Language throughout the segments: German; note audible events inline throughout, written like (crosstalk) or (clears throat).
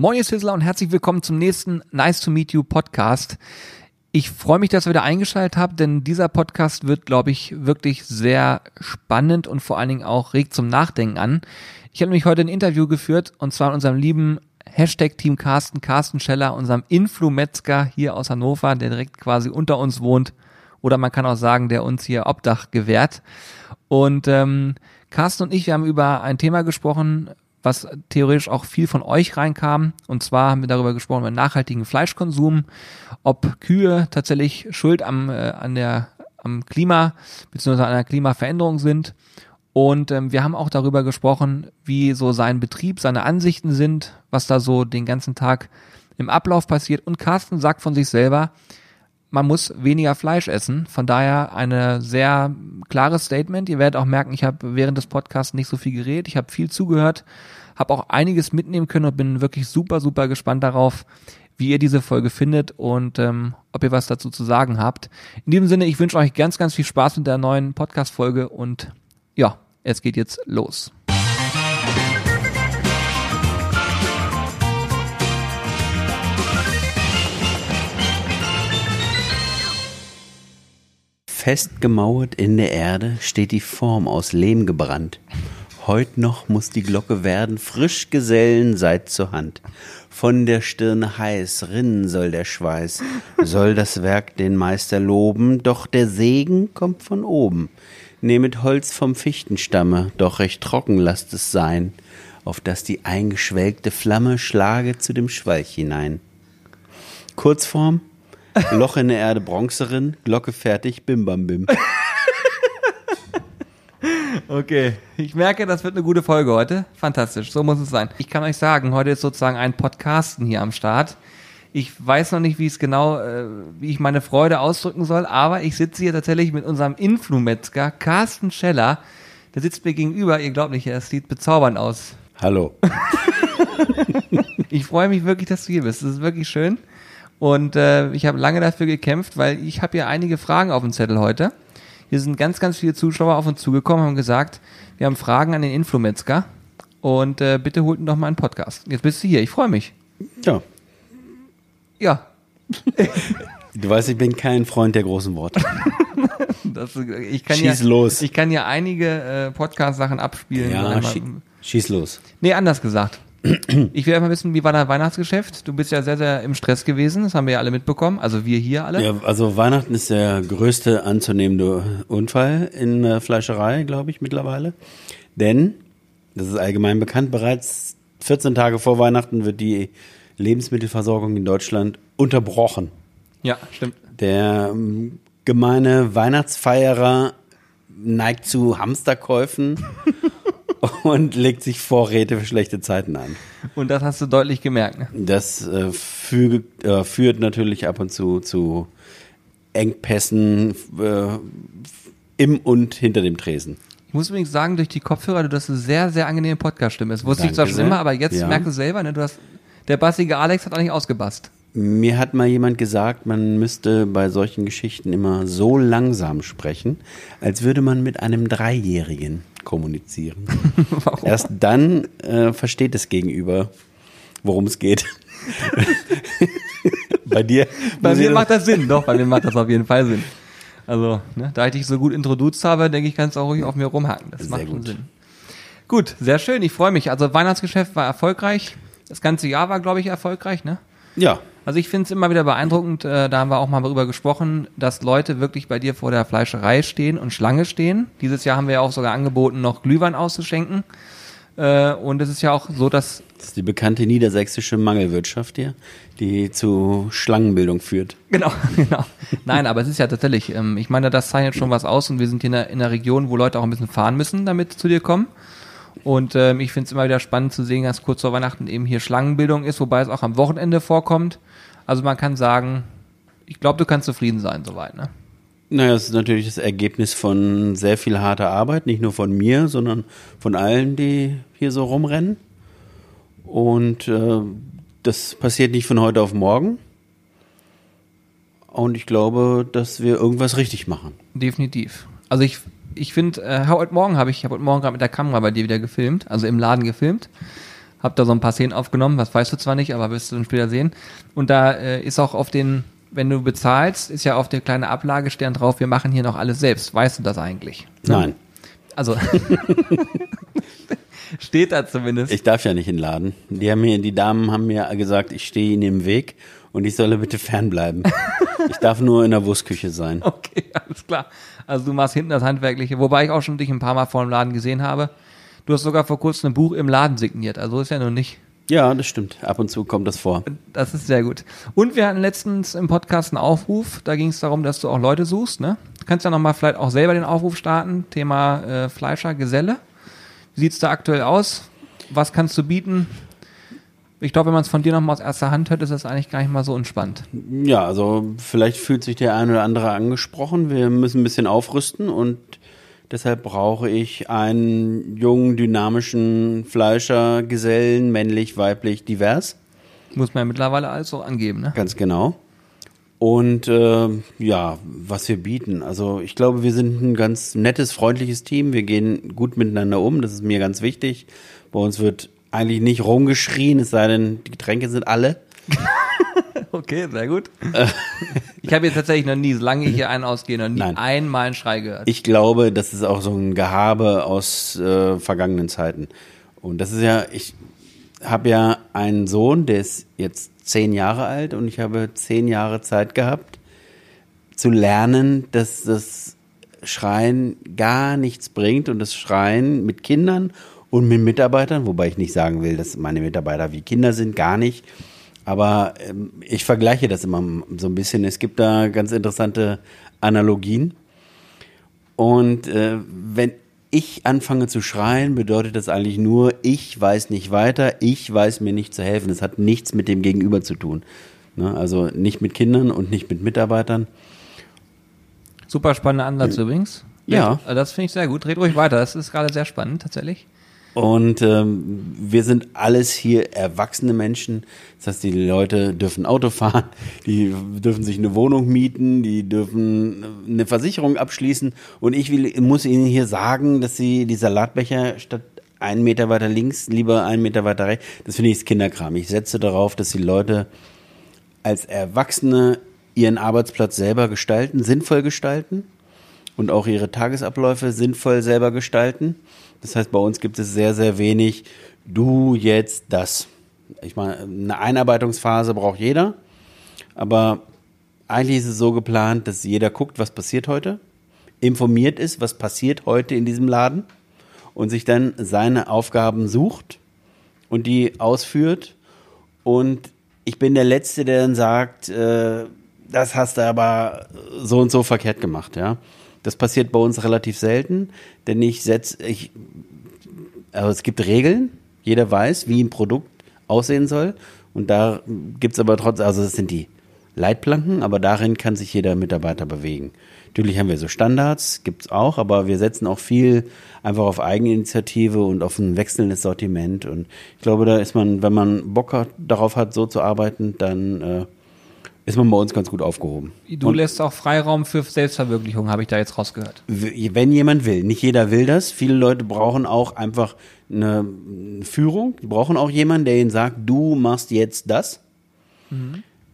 Moin, Sizzler und herzlich willkommen zum nächsten Nice to Meet You Podcast. Ich freue mich, dass ihr wieder eingeschaltet habt, denn dieser Podcast wird, glaube ich, wirklich sehr spannend und vor allen Dingen auch regt zum Nachdenken an. Ich habe nämlich heute ein Interview geführt und zwar in unserem lieben Hashtag Team Carsten, Carsten Scheller, unserem Influmetzger hier aus Hannover, der direkt quasi unter uns wohnt. Oder man kann auch sagen, der uns hier Obdach gewährt. Und ähm, Carsten und ich, wir haben über ein Thema gesprochen, was theoretisch auch viel von euch reinkam. Und zwar haben wir darüber gesprochen, über nachhaltigen Fleischkonsum, ob Kühe tatsächlich schuld am, äh, an der, am Klima bzw. an der Klimaveränderung sind. Und ähm, wir haben auch darüber gesprochen, wie so sein Betrieb, seine Ansichten sind, was da so den ganzen Tag im Ablauf passiert. Und Carsten sagt von sich selber, man muss weniger Fleisch essen. Von daher eine sehr klares Statement. Ihr werdet auch merken, ich habe während des Podcasts nicht so viel geredet. Ich habe viel zugehört, habe auch einiges mitnehmen können und bin wirklich super, super gespannt darauf, wie ihr diese Folge findet und ähm, ob ihr was dazu zu sagen habt. In diesem Sinne, ich wünsche euch ganz, ganz viel Spaß mit der neuen Podcast-Folge und ja, es geht jetzt los. Festgemauert in der Erde steht die Form aus Lehm gebrannt. Heut noch muss die Glocke werden, frisch Gesellen seid zur Hand. Von der Stirne heiß rinnen soll der Schweiß, soll das Werk den Meister loben, doch der Segen kommt von oben. Nehmet Holz vom Fichtenstamme, doch recht trocken lasst es sein, auf dass die eingeschwelgte Flamme schlage zu dem Schwalch hinein. Kurzform, Loch in der Erde Bronzerin, Glocke fertig, bim bam bim. Okay, ich merke, das wird eine gute Folge heute. Fantastisch, so muss es sein. Ich kann euch sagen, heute ist sozusagen ein Podcasten hier am Start. Ich weiß noch nicht, wie es genau, äh, wie ich meine Freude ausdrücken soll, aber ich sitze hier tatsächlich mit unserem Influmetzger Carsten Scheller. Der sitzt mir gegenüber. Ihr glaubt nicht, er sieht bezaubernd aus. Hallo. Ich freue mich wirklich, dass du hier bist. Das ist wirklich schön. Und äh, ich habe lange dafür gekämpft, weil ich habe hier einige Fragen auf dem Zettel heute. Hier sind ganz, ganz viele Zuschauer auf uns zugekommen, haben gesagt, wir haben Fragen an den Influmetzger und äh, bitte holt ihn doch mal einen Podcast. Jetzt bist du hier, ich freue mich. Ja, Ja, (laughs) du weißt, ich bin kein Freund der großen Worte. (laughs) das, ich kann Schieß ja, los. Ich kann ja einige äh, Podcast-Sachen abspielen. Ja, schie schieß los. nee, anders gesagt. Ich will mal wissen, wie war dein Weihnachtsgeschäft? Du bist ja sehr, sehr im Stress gewesen. Das haben wir ja alle mitbekommen. Also wir hier alle. Ja, also Weihnachten ist der größte anzunehmende Unfall in der Fleischerei, glaube ich, mittlerweile. Denn, das ist allgemein bekannt, bereits 14 Tage vor Weihnachten wird die Lebensmittelversorgung in Deutschland unterbrochen. Ja, stimmt. Der ähm, gemeine Weihnachtsfeierer neigt zu Hamsterkäufen (laughs) (laughs) und legt sich Vorräte für schlechte Zeiten an. Und das hast du deutlich gemerkt. Ne? Das äh, fügt, äh, führt natürlich ab und zu zu Engpässen äh, im und hinter dem Tresen. Ich muss übrigens sagen, durch die Kopfhörer, du hast eine sehr, sehr angenehme Podcast-Stimme. Das wusste ich Danke zwar schon immer, aber jetzt Ja. merkst du selber, ne, du hast, der bassige Alex hat auch nicht ausgebasst. Mir hat mal jemand gesagt, man müsste bei solchen Geschichten immer so langsam sprechen, als würde man mit einem Dreijährigen kommunizieren. (laughs) Erst dann äh, versteht das Gegenüber, worum es geht. (laughs) bei dir. Bei mir macht das Sinn, doch, bei mir macht das auf jeden Fall Sinn. Also, ne, da ich dich so gut introduziert habe, denke ich, kannst du auch ruhig auf mir rumhaken. Das Sehr macht gut. Sinn. Gut, sehr schön, ich freue mich. Also Weihnachtsgeschäft war erfolgreich. Das ganze Jahr war, glaube ich, erfolgreich, ne? Ja, Also ich finde es immer wieder beeindruckend, äh, da haben wir auch mal darüber gesprochen, dass Leute wirklich bei dir vor der Fleischerei stehen und Schlange stehen. Dieses Jahr haben wir ja auch sogar angeboten, noch Glühwein auszuschenken. Äh, und es ist ja auch so, dass das ist die bekannte niedersächsische Mangelwirtschaft hier, die zu Schlangenbildung führt. Genau, (laughs) genau. Nein, aber es ist ja tatsächlich, ähm, ich meine, das zeichnet schon was aus und wir sind hier in einer, in einer Region, wo Leute auch ein bisschen fahren müssen, damit zu dir kommen. Und ähm, ich finde es immer wieder spannend zu sehen, dass kurz vor Weihnachten eben hier Schlangenbildung ist, wobei es auch am Wochenende vorkommt. Also man kann sagen, ich glaube, du kannst zufrieden sein soweit, ne? Naja, es ist natürlich das Ergebnis von sehr viel harter Arbeit, nicht nur von mir, sondern von allen, die hier so rumrennen. Und äh, das passiert nicht von heute auf morgen. Und ich glaube, dass wir irgendwas richtig machen. Definitiv. Also ich, ich finde, äh, heute Morgen habe ich, ich habe heute Morgen gerade mit der Kamera bei dir wieder gefilmt, also im Laden gefilmt. Hab da so ein paar Szenen aufgenommen, das weißt du zwar nicht, aber wirst du dann später sehen. Und da äh, ist auch auf den, wenn du bezahlst, ist ja auf der kleine Ablagestern drauf, wir machen hier noch alles selbst. Weißt du das eigentlich? Ne? Nein, Also (laughs) steht da zumindest. ich darf ja nicht in den Laden. Die, haben mir, die Damen haben mir gesagt, ich stehe ihnen im Weg und ich solle bitte fernbleiben. (laughs) ich darf nur in der Wurstküche sein. Okay, alles klar. Also du machst hinten das Handwerkliche, wobei ich auch schon dich ein paar Mal vor dem Laden gesehen habe. Du hast sogar vor kurzem ein Buch im Laden signiert, also ist ja noch nicht. Ja, das stimmt. Ab und zu kommt das vor. Das ist sehr gut. Und wir hatten letztens im Podcast einen Aufruf, da ging es darum, dass du auch Leute suchst, ne? Du kannst ja nochmal vielleicht auch selber den Aufruf starten, Thema äh, Fleischer, Geselle. Wie sieht's da aktuell aus? Was kannst du bieten? Ich glaube, wenn man es von dir nochmal aus erster Hand hört, ist das eigentlich gar nicht mal so entspannt. Ja, also vielleicht fühlt sich der ein oder andere angesprochen. Wir müssen ein bisschen aufrüsten und deshalb brauche ich einen jungen, dynamischen Fleischer, Gesellen, männlich, weiblich, divers. Muss man ja mittlerweile alles so angeben, ne? Ganz genau. Und äh, ja, was wir bieten. Also ich glaube, wir sind ein ganz nettes, freundliches Team. Wir gehen gut miteinander um. Das ist mir ganz wichtig. Bei uns wird eigentlich nicht rumgeschrien, es sei denn, die Getränke sind alle. (laughs) (laughs) Okay, sehr gut. (laughs) ich habe jetzt tatsächlich noch nie, solange ich hier einen ausgehe, noch nie Nein. einmal einen Schrei gehört. Ich glaube, das ist auch so ein Gehabe aus äh, vergangenen Zeiten. Und das ist ja, ich habe ja einen Sohn, der ist jetzt zehn Jahre alt und ich habe zehn Jahre Zeit gehabt zu lernen, dass das Schreien gar nichts bringt und das Schreien mit Kindern und mit Mitarbeitern, wobei ich nicht sagen will, dass meine Mitarbeiter wie Kinder sind, gar nicht. Aber ähm, ich vergleiche das immer so ein bisschen. Es gibt da ganz interessante Analogien. Und äh, wenn ich anfange zu schreien, bedeutet das eigentlich nur, ich weiß nicht weiter, ich weiß mir nicht zu helfen. Es hat nichts mit dem Gegenüber zu tun. Ne? Also nicht mit Kindern und nicht mit Mitarbeitern. Super spannender Ansatz übrigens. Ja. Das finde ich sehr gut. Red ruhig weiter. Das ist gerade sehr spannend, tatsächlich. Und ähm, wir sind alles hier erwachsene Menschen. Das heißt, die Leute dürfen Auto fahren, (laughs) die dürfen sich eine Wohnung mieten, die dürfen eine Versicherung abschließen. Und ich will, muss ihnen hier sagen, dass sie die Salatbecher statt einen Meter weiter links, lieber einen Meter weiter rechts, das finde ich ist Kinderkram. Ich setze darauf, dass die Leute als Erwachsene ihren Arbeitsplatz selber gestalten, sinnvoll gestalten und auch ihre Tagesabläufe sinnvoll selber gestalten. Das heißt, bei uns gibt es sehr, sehr wenig, du jetzt das. Ich meine, eine Einarbeitungsphase braucht jeder, aber eigentlich ist es so geplant, dass jeder guckt, was passiert heute, informiert ist, was passiert heute in diesem Laden und sich dann seine Aufgaben sucht und die ausführt. Und ich bin der Letzte, der dann sagt, äh, das hast du aber so und so verkehrt gemacht, ja. Das passiert bei uns relativ selten, denn ich setze, ich, also es gibt Regeln, jeder weiß, wie ein Produkt aussehen soll. Und da gibt es aber trotzdem, also das sind die Leitplanken, aber darin kann sich jeder Mitarbeiter bewegen. Natürlich haben wir so Standards, gibt's auch, aber wir setzen auch viel einfach auf Eigeninitiative und auf ein wechselndes Sortiment. Und ich glaube, da ist man, wenn man Bock hat, darauf hat, so zu arbeiten, dann äh, ist man bei uns ganz gut aufgehoben. Du Und lässt auch Freiraum für Selbstverwirklichung, habe ich da jetzt rausgehört. wenn jemand will, nicht jeder will das. Viele Leute brauchen auch einfach eine Führung. Die brauchen auch jemanden, der ihnen sagt, du machst jetzt das.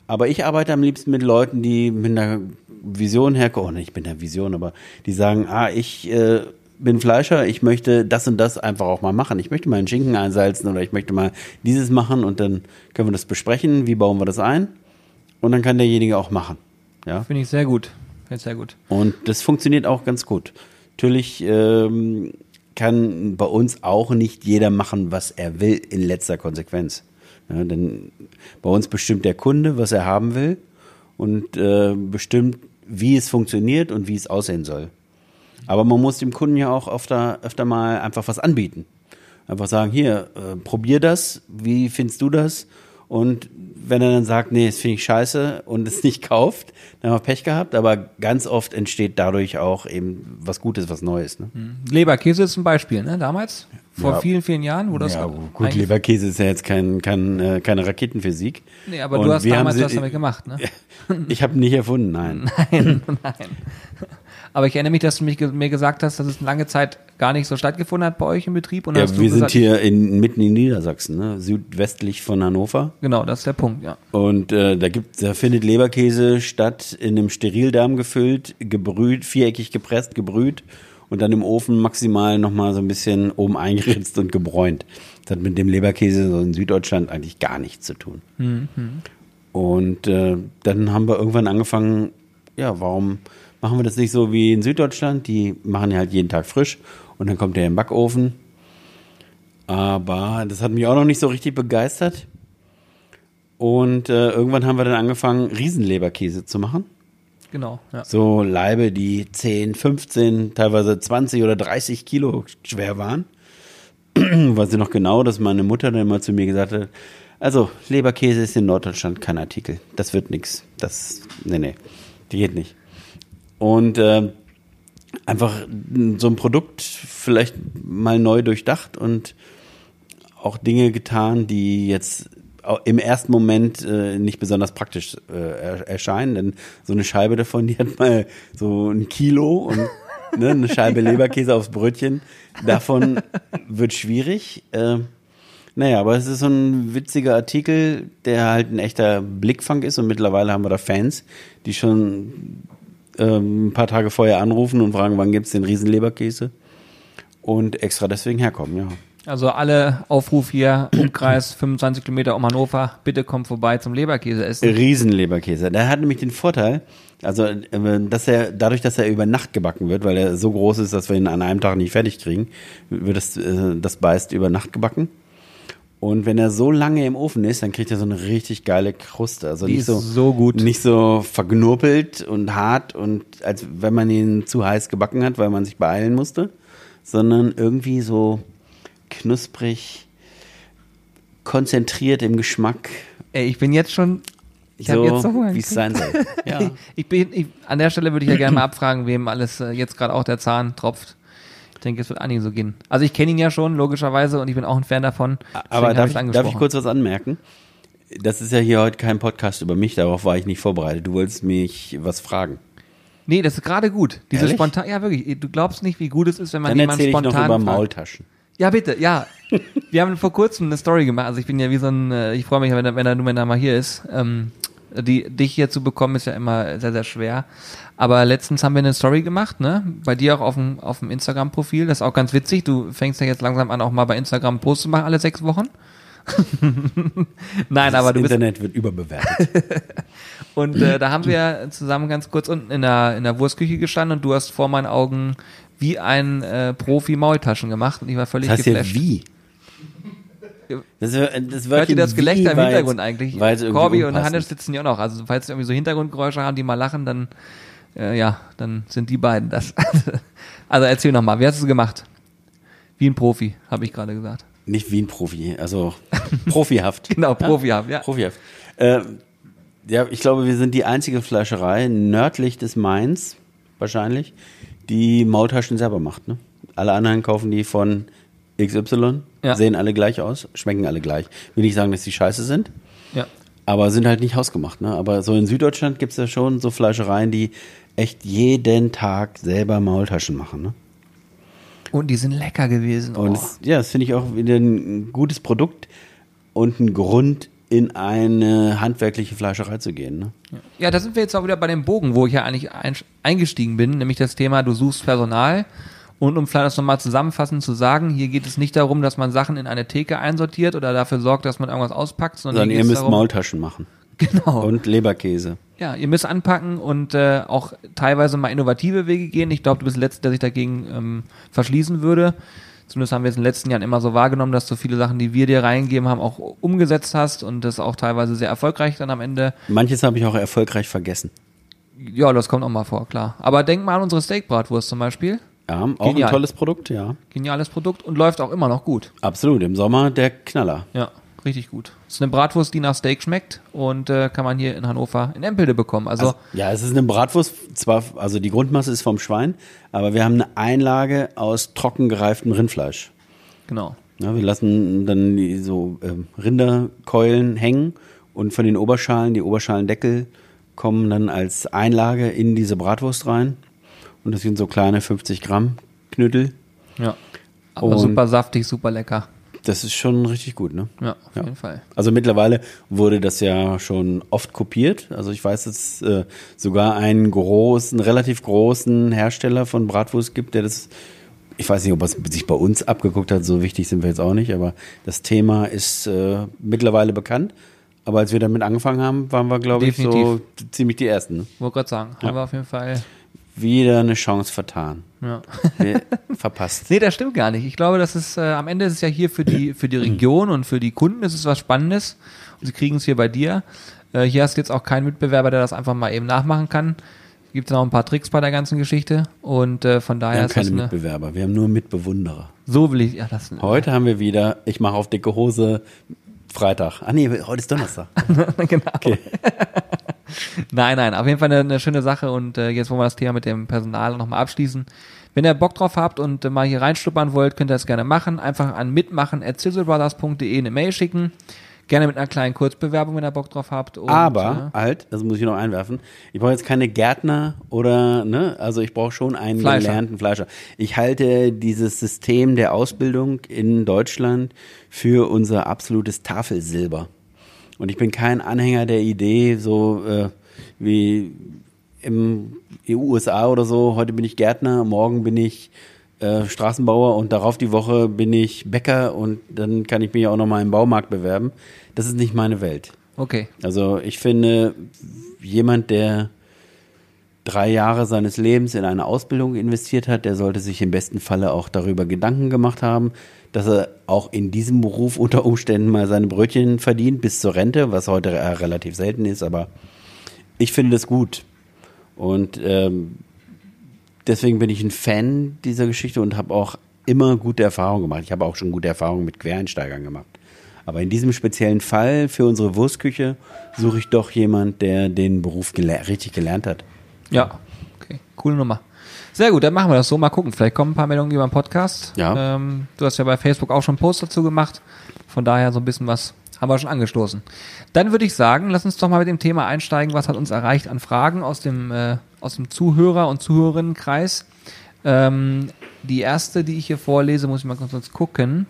Aber ich arbeite am liebsten mit Leuten, die mit einer Vision herkommen. Oh, nicht mit einer Vision, aber die sagen, ah, ich äh, bin Fleischer, ich möchte das und das einfach auch mal machen. Ich möchte mal einen Schinken einsalzen oder ich möchte mal dieses machen und dann können wir das besprechen. Wie bauen wir das ein? Und dann kann derjenige auch machen. Ja. Finde ich sehr gut. Finde ich sehr gut. Und das funktioniert auch ganz gut. Natürlich ähm, kann bei uns auch nicht jeder machen, was er will in letzter Konsequenz. Ja, denn bei uns bestimmt der Kunde, was er haben will und äh, bestimmt, wie es funktioniert und wie es aussehen soll. Aber man muss dem Kunden ja auch öfter, öfter mal einfach was anbieten. Einfach sagen, hier, äh, probier das, wie findest du das? Und wenn er dann sagt, nee, das finde ich scheiße und es nicht kauft, dann haben wir Pech gehabt. Aber ganz oft entsteht dadurch auch eben was Gutes, was Neues. Ne? Leberkäse ist ein Beispiel, ne? Damals, vor Ja. vielen, vielen Jahren, wo das ja, gut, Leberkäse ist ja jetzt kein, kein, äh, keine Raketenphysik. Nee, aber Und du hast damals sie- was damit gemacht, ne? (laughs) Ich habe nicht erfunden, nein. (laughs) Nein, (laughs) nein. Aber ich erinnere mich, dass du mich, mir gesagt hast, dass es lange Zeit gar nicht so stattgefunden hat bei euch im Betrieb. Und ja, wir gesagt, sind hier in, mitten in Niedersachsen, ne? südwestlich von Hannover. Genau, das ist der Punkt, ja. Und äh, da gibt, da findet Leberkäse statt, in einem Sterildarm gefüllt, gebrüht, viereckig gepresst, gebrüht und dann im Ofen maximal nochmal so ein bisschen oben eingeritzt und gebräunt. Das hat mit dem Leberkäse so in Süddeutschland eigentlich gar nichts zu tun. Und äh, dann haben wir irgendwann angefangen, ja, warum machen wir das nicht so wie in Süddeutschland? Die machen ja halt jeden Tag frisch und dann kommt der im Backofen. Aber das hat mich auch noch nicht so richtig begeistert. Und äh, irgendwann haben wir dann angefangen, Riesenleberkäse zu machen. Genau, ja. So Leibe, die 10, 15, teilweise 20 oder 30 Kilo schwer waren. (clears throat) Weiß ich noch genau, dass meine Mutter dann mal zu mir gesagt hat, also Leberkäse ist in Norddeutschland kein Artikel. Das wird nix. Das, nee, nee, die geht nicht. Und äh, einfach so ein Produkt vielleicht mal neu durchdacht und auch Dinge getan, die jetzt im ersten Moment äh, nicht besonders praktisch äh, er- erscheinen, denn so eine Scheibe davon, die hat mal so ein Kilo und ne, eine Scheibe (laughs) Leberkäse aufs Brötchen. Davon wird schwierig. Äh, naja, aber es ist so ein witziger Artikel, der halt ein echter Blickfang ist und mittlerweile haben wir da Fans, die schon ähm, ein paar Tage vorher anrufen und fragen, wann gibt's den Riesenleberkäse und extra deswegen herkommen, ja. Also alle Aufruf hier, Umkreis (clears throat) 25 Kilometer um Hannover, bitte kommt vorbei zum Leberkäse essen. Riesenleberkäse. Der hat nämlich den Vorteil, also äh, dass er dadurch, dass er über Nacht gebacken wird, weil er so groß ist, dass wir ihn an einem Tag nicht fertig kriegen, wird das, äh, das beißt über Nacht gebacken. Und wenn er so lange im Ofen ist, dann kriegt er so eine richtig geile Kruste. Also Die nicht so, so gut. nicht so verknurpelt und hart und als wenn man ihn zu heiß gebacken hat, weil man sich beeilen musste, sondern irgendwie so knusprig, konzentriert im Geschmack. Ey, ich bin jetzt schon, ich habe jetzt so so, Hunger wie es sein soll. (laughs) Ja. Ich bin, ich, an der Stelle würde ich ja gerne mal abfragen, wem alles äh, jetzt gerade auch der Zahn tropft. Ich denke, es wird einigen so gehen. Also ich kenne ihn ja schon, logischerweise, und ich bin auch ein Fan davon. Aber darf ich, darf ich kurz was anmerken? Das ist ja hier heute kein Podcast über mich, darauf war ich nicht vorbereitet. Du wolltest mich was fragen. Nee, das ist gerade gut. Diese Ehrlich? spontan, ja wirklich, du glaubst nicht, wie gut es ist, wenn man Dann jemanden erzähle ich noch spontan über fragt. Maultaschen. Ja, bitte, ja. (laughs) Wir haben vor kurzem eine Story gemacht. Also ich bin ja wie so ein, äh, ich freue mich, wenn er, wenn er nur mal hier ist. Ähm, die, dich hier zu bekommen ist ja immer sehr, sehr schwer. Aber letztens haben wir eine Story gemacht, ne? Bei dir auch auf dem, auf dem Instagram-Profil. Das ist auch ganz witzig. Du fängst ja jetzt langsam an, auch mal bei Instagram Posts zu machen, alle sechs Wochen. (laughs) Nein, aber das du bist, Internet wird überbewertet. (laughs) und äh, da haben wir zusammen ganz kurz unten in der, in der Wurstküche gestanden und du hast vor meinen Augen wie ein äh, Profi Maultaschen gemacht und ich war völlig Das heißt ja geflasht. wie. Das, das Hört ihr das Gelächter im Hintergrund eigentlich? Corby und. Hannes sitzen ja auch noch. Also falls wir irgendwie so Hintergrundgeräusche haben, die mal lachen, dann äh, ja, dann sind die beiden das. (laughs) also erzähl noch mal, wie hast du es gemacht? Wie ein Profi, habe ich gerade gesagt. Nicht wie ein Profi, also (laughs) profihaft. Genau, profihaft, ja. Profihaft. Äh, ja, ich glaube, wir sind die einzige Fleischerei nördlich des Mainz, wahrscheinlich, die Maultaschen selber macht. Ne? Alle anderen kaufen die von XY, Ja. sehen alle gleich aus, schmecken alle gleich. Will nicht sagen, dass die scheiße sind, Ja. aber sind halt nicht hausgemacht. Ne? Aber so in Süddeutschland gibt es ja schon so Fleischereien, die echt jeden Tag selber Maultaschen machen. Ne? Und die sind lecker gewesen. Und Oh. das, ja, das finde ich auch wieder ein gutes Produkt und ein Grund, in eine handwerkliche Fleischerei zu gehen. Ne? Ja, da sind wir jetzt auch wieder bei dem Bogen, wo ich ja eigentlich ein, eingestiegen bin, nämlich das Thema, du suchst Personal. Und um vielleicht das nochmal zusammenfassend zu sagen, hier geht es nicht darum, dass man Sachen in eine Theke einsortiert oder dafür sorgt, dass man irgendwas auspackt, sondern, Sondern ihr müsst darum, Maultaschen machen. (laughs) Genau. Und Leberkäse. Ja, ihr müsst anpacken und äh, auch teilweise mal innovative Wege gehen. Ich glaube, du bist der Letzte, der sich dagegen ähm, verschließen würde. Zumindest haben wir es in den letzten Jahren immer so wahrgenommen, dass du viele Sachen, die wir dir reingegeben haben, auch umgesetzt hast und das auch teilweise sehr erfolgreich dann am Ende. Manches habe ich auch erfolgreich vergessen. Ja, das kommt auch mal vor, klar. Aber denk mal an unsere Steakbratwurst zum Beispiel. Ja, auch Genial. ein tolles Produkt, ja. Geniales Produkt und läuft auch immer noch gut. Absolut. Im Sommer der Knaller. Ja, richtig gut. ist eine Bratwurst, die nach Steak schmeckt und äh, kann man hier in Hannover in Empelde bekommen. Also, Also, ja, es ist eine Bratwurst, zwar, also die Grundmasse ist vom Schwein, aber wir haben eine Einlage aus trocken gereiftem Rindfleisch. genau. Ja, wir lassen dann die so ähm, Rinderkeulen hängen und von den Oberschalen, die Oberschalendeckel kommen dann als Einlage in diese Bratwurst rein. Und das sind so kleine 50 Gramm Knüttel. Ja. Aber Und- super saftig, super lecker. Das ist schon richtig gut, ne? Ja, auf Ja. jeden Fall. Also mittlerweile wurde das ja schon oft kopiert. Also ich weiß, dass es äh, sogar einen großen, relativ großen Hersteller von Bratwurst gibt, der das, ich weiß nicht, ob er es sich bei uns abgeguckt hat, so wichtig sind wir jetzt auch nicht, aber das Thema ist äh, mittlerweile bekannt. Aber als wir damit angefangen haben, waren wir, glaube ich, so ziemlich die Ersten. Ne? Wollte gerade sagen, haben wir auf jeden Fall. Wieder eine Chance vertan. Ja. Wir, (laughs) verpasst. Nee, das stimmt gar nicht. Ich glaube, das ist, äh, am Ende ist es ja hier für die, für die Region und für die Kunden ist es was Spannendes. Und sie kriegen es hier bei dir. Äh, hier hast du jetzt auch keinen Mitbewerber, der das einfach mal eben nachmachen kann. Gibt noch ein paar Tricks bei der ganzen Geschichte. Und äh, von Wir daher haben ist das keine eine, Mitbewerber, wir haben nur Mitbewunderer. so will ich, ja, das, Heute haben wir wieder, ich mache auf dicke Hose Freitag. Ah nee, heute ist Donnerstag. (laughs) genau. Okay. (laughs) Nein, nein, auf jeden Fall eine, eine schöne Sache und äh, jetzt wollen wir das Thema mit dem Personal nochmal abschließen. Wenn ihr Bock drauf habt und äh, mal hier reinschnuppern wollt, könnt ihr das gerne machen. Einfach an mitmachen.zizzlebrothers.de eine Mail schicken. Gerne mit einer kleinen Kurzbewerbung, wenn ihr Bock drauf habt. Und, Aber halt, das muss ich noch einwerfen, ich brauche jetzt keine Gärtner oder, ne, also ich brauche schon einen Fleischer. gelernten Fleischer. Ich halte dieses System der Ausbildung in Deutschland für unser absolutes Tafelsilber. Und ich bin kein Anhänger der Idee, so äh, wie im EU-USA oder so, heute bin ich Gärtner, morgen bin ich äh, Straßenbauer und darauf die Woche bin ich Bäcker und dann kann ich mich auch noch mal im Baumarkt bewerben. Das ist nicht meine Welt. okay. Also ich finde, jemand, der drei Jahre seines Lebens in eine Ausbildung investiert hat, der sollte sich im besten Falle auch darüber Gedanken gemacht haben, dass er auch in diesem Beruf unter Umständen mal seine Brötchen verdient bis zur Rente, was heute äh, relativ selten ist, aber ich finde das gut. Und ähm, deswegen bin ich ein Fan dieser Geschichte und habe auch immer gute Erfahrungen gemacht. Ich habe auch schon gute Erfahrungen mit Quereinsteigern gemacht. Aber in diesem speziellen Fall für unsere Wurstküche suche ich doch jemand, der den Beruf gele richtig gelernt hat. Ja, okay. Coole Nummer. Sehr gut, dann machen wir das so. Mal gucken. Vielleicht kommen ein paar Meldungen über den Podcast. Ja. Ähm, du hast ja bei Facebook auch schon einen Post dazu gemacht. Von daher so ein bisschen was haben wir schon angestoßen. Dann würde ich sagen, lass uns doch mal mit dem Thema einsteigen. Was hat uns erreicht an Fragen aus dem, äh, aus dem Zuhörer- und Zuhörerinnenkreis? Ähm, die erste, die ich hier vorlese, muss ich mal kurz gucken.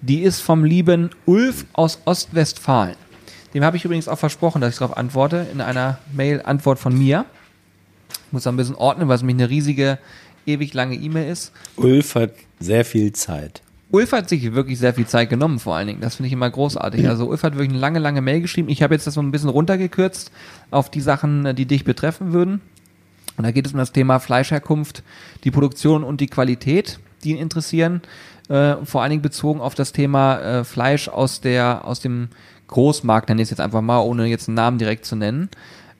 Die ist vom lieben Ulf aus Ostwestfalen. Dem habe ich übrigens auch versprochen, dass ich darauf antworte, in einer Mail-Antwort von mir. Ich muss da ein bisschen ordnen, weil es nämlich eine riesige, ewig lange E-Mail ist. Ulf hat sehr viel Zeit. Ulf hat sich wirklich sehr viel Zeit genommen, vor allen Dingen. Das finde ich immer großartig. Also Ulf hat wirklich eine lange, lange Mail geschrieben. Ich habe jetzt das so ein bisschen runtergekürzt auf die Sachen, die dich betreffen würden. Und da geht es um das Thema Fleischherkunft, die Produktion und die Qualität, die ihn interessieren. Äh, vor allen Dingen bezogen auf das Thema äh, Fleisch aus der, aus dem Großmarkt, nenne ich es jetzt einfach mal, ohne jetzt einen Namen direkt zu nennen.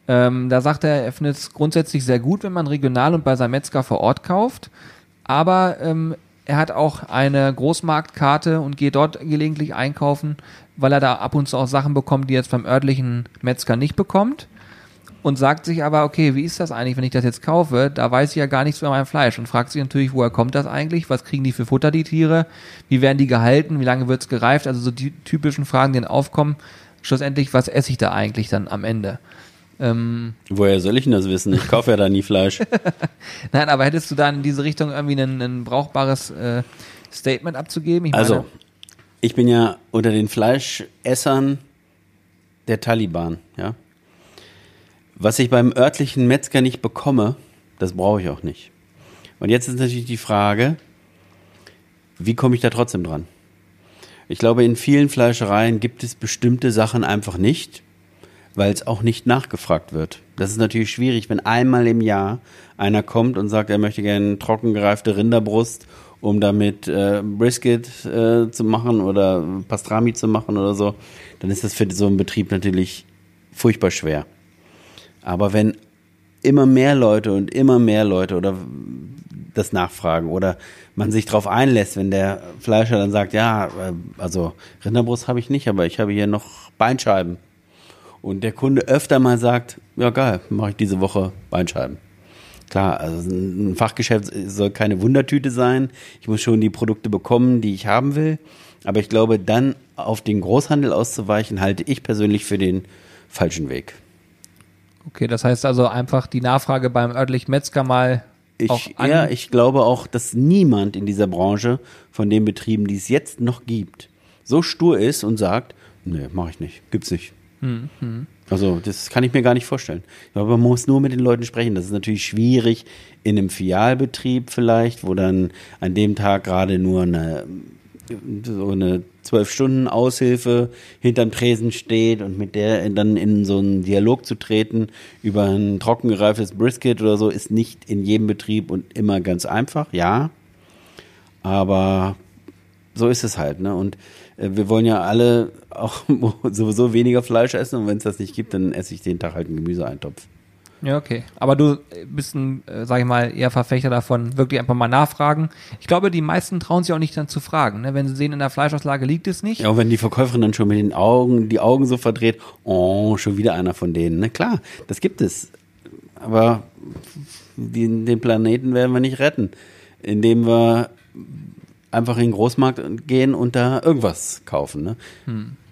Ähm, da sagt er, er findet es grundsätzlich sehr gut, wenn man regional und bei seinem Metzger vor Ort kauft. Aber ähm, er hat auch eine Großmarktkarte und geht dort gelegentlich einkaufen, weil er da ab und zu auch Sachen bekommt, die er jetzt beim örtlichen Metzger nicht bekommt. Und sagt sich aber, okay, wie ist das eigentlich, wenn ich das jetzt kaufe? Da weiß ich ja gar nichts über mein Fleisch und fragt sich natürlich, woher kommt das eigentlich? Was kriegen die für Futter, die Tiere? Wie werden die gehalten? Wie lange wird's gereift? Also so die typischen Fragen, die dann aufkommen. Schlussendlich, was esse ich da eigentlich dann am Ende? Ähm, Woher soll ich denn das wissen? Ich kaufe ja da nie Fleisch. (laughs) Nein, aber hättest du da in diese Richtung irgendwie ein, ein brauchbares äh, Statement abzugeben? Ich Also, meine, ich bin ja unter den Fleischessern der Taliban, ja. Was ich beim örtlichen Metzger nicht bekomme, das brauche ich auch nicht. Und jetzt ist natürlich die Frage, wie komme ich da trotzdem dran? Ich glaube, in vielen Fleischereien gibt es bestimmte Sachen einfach nicht, weil es auch nicht nachgefragt wird. Das ist natürlich schwierig, wenn einmal im Jahr einer kommt und sagt, er möchte gerne trockengereifte Rinderbrust, um damit äh, Brisket äh, zu machen oder Pastrami zu machen oder so, dann ist das für so einen Betrieb natürlich furchtbar schwer. Aber wenn immer mehr Leute und immer mehr Leute oder das nachfragen oder man sich darauf einlässt, wenn der Fleischer dann sagt, ja, äh, also Rinderbrust habe ich nicht, aber ich habe hier noch Beinscheiben. Und der Kunde öfter mal sagt, ja geil, mache ich diese Woche Beinscheiben. Klar, also ein Fachgeschäft soll keine Wundertüte sein. Ich muss schon die Produkte bekommen, die ich haben will. Aber ich glaube, dann auf den Großhandel auszuweichen, halte ich persönlich für den falschen Weg. okay, das heißt also einfach die Nachfrage beim örtlichen Metzger mal Ich, ja, ich glaube auch, dass niemand in dieser Branche von den Betrieben, die es jetzt noch gibt, so stur ist und sagt, nee, mache ich nicht, gibt's nicht. Also das kann ich mir gar nicht vorstellen. Aber man muss nur mit den Leuten sprechen. Das ist natürlich schwierig in einem Filialbetrieb vielleicht, wo dann an dem Tag gerade nur eine so eine zwölf Stunden Aushilfe hinterm Tresen steht und mit der dann in so einen Dialog zu treten über ein trockengereiftes Brisket oder so ist nicht in jedem Betrieb und immer ganz einfach, ja. Aber so ist es halt, ne? Und wir wollen ja alle auch (laughs) sowieso weniger Fleisch essen und wenn es das nicht gibt, dann esse ich den Tag halt einen Gemüseeintopf. Ja, okay. Aber du bist ein, äh, sag ich mal, eher Verfechter davon, wirklich einfach mal nachfragen. Ich glaube, die meisten trauen sich auch nicht dann zu fragen. Ne? Wenn sie sehen, in der Fleischauslage liegt es nicht. Ja, und wenn die Verkäuferin dann schon mit den Augen, die Augen so verdreht, oh, schon wieder einer von denen. Ne? Klar, das gibt es. Aber die, den Planeten werden wir nicht retten, indem wir einfach in den Großmarkt gehen und da irgendwas kaufen. Ne?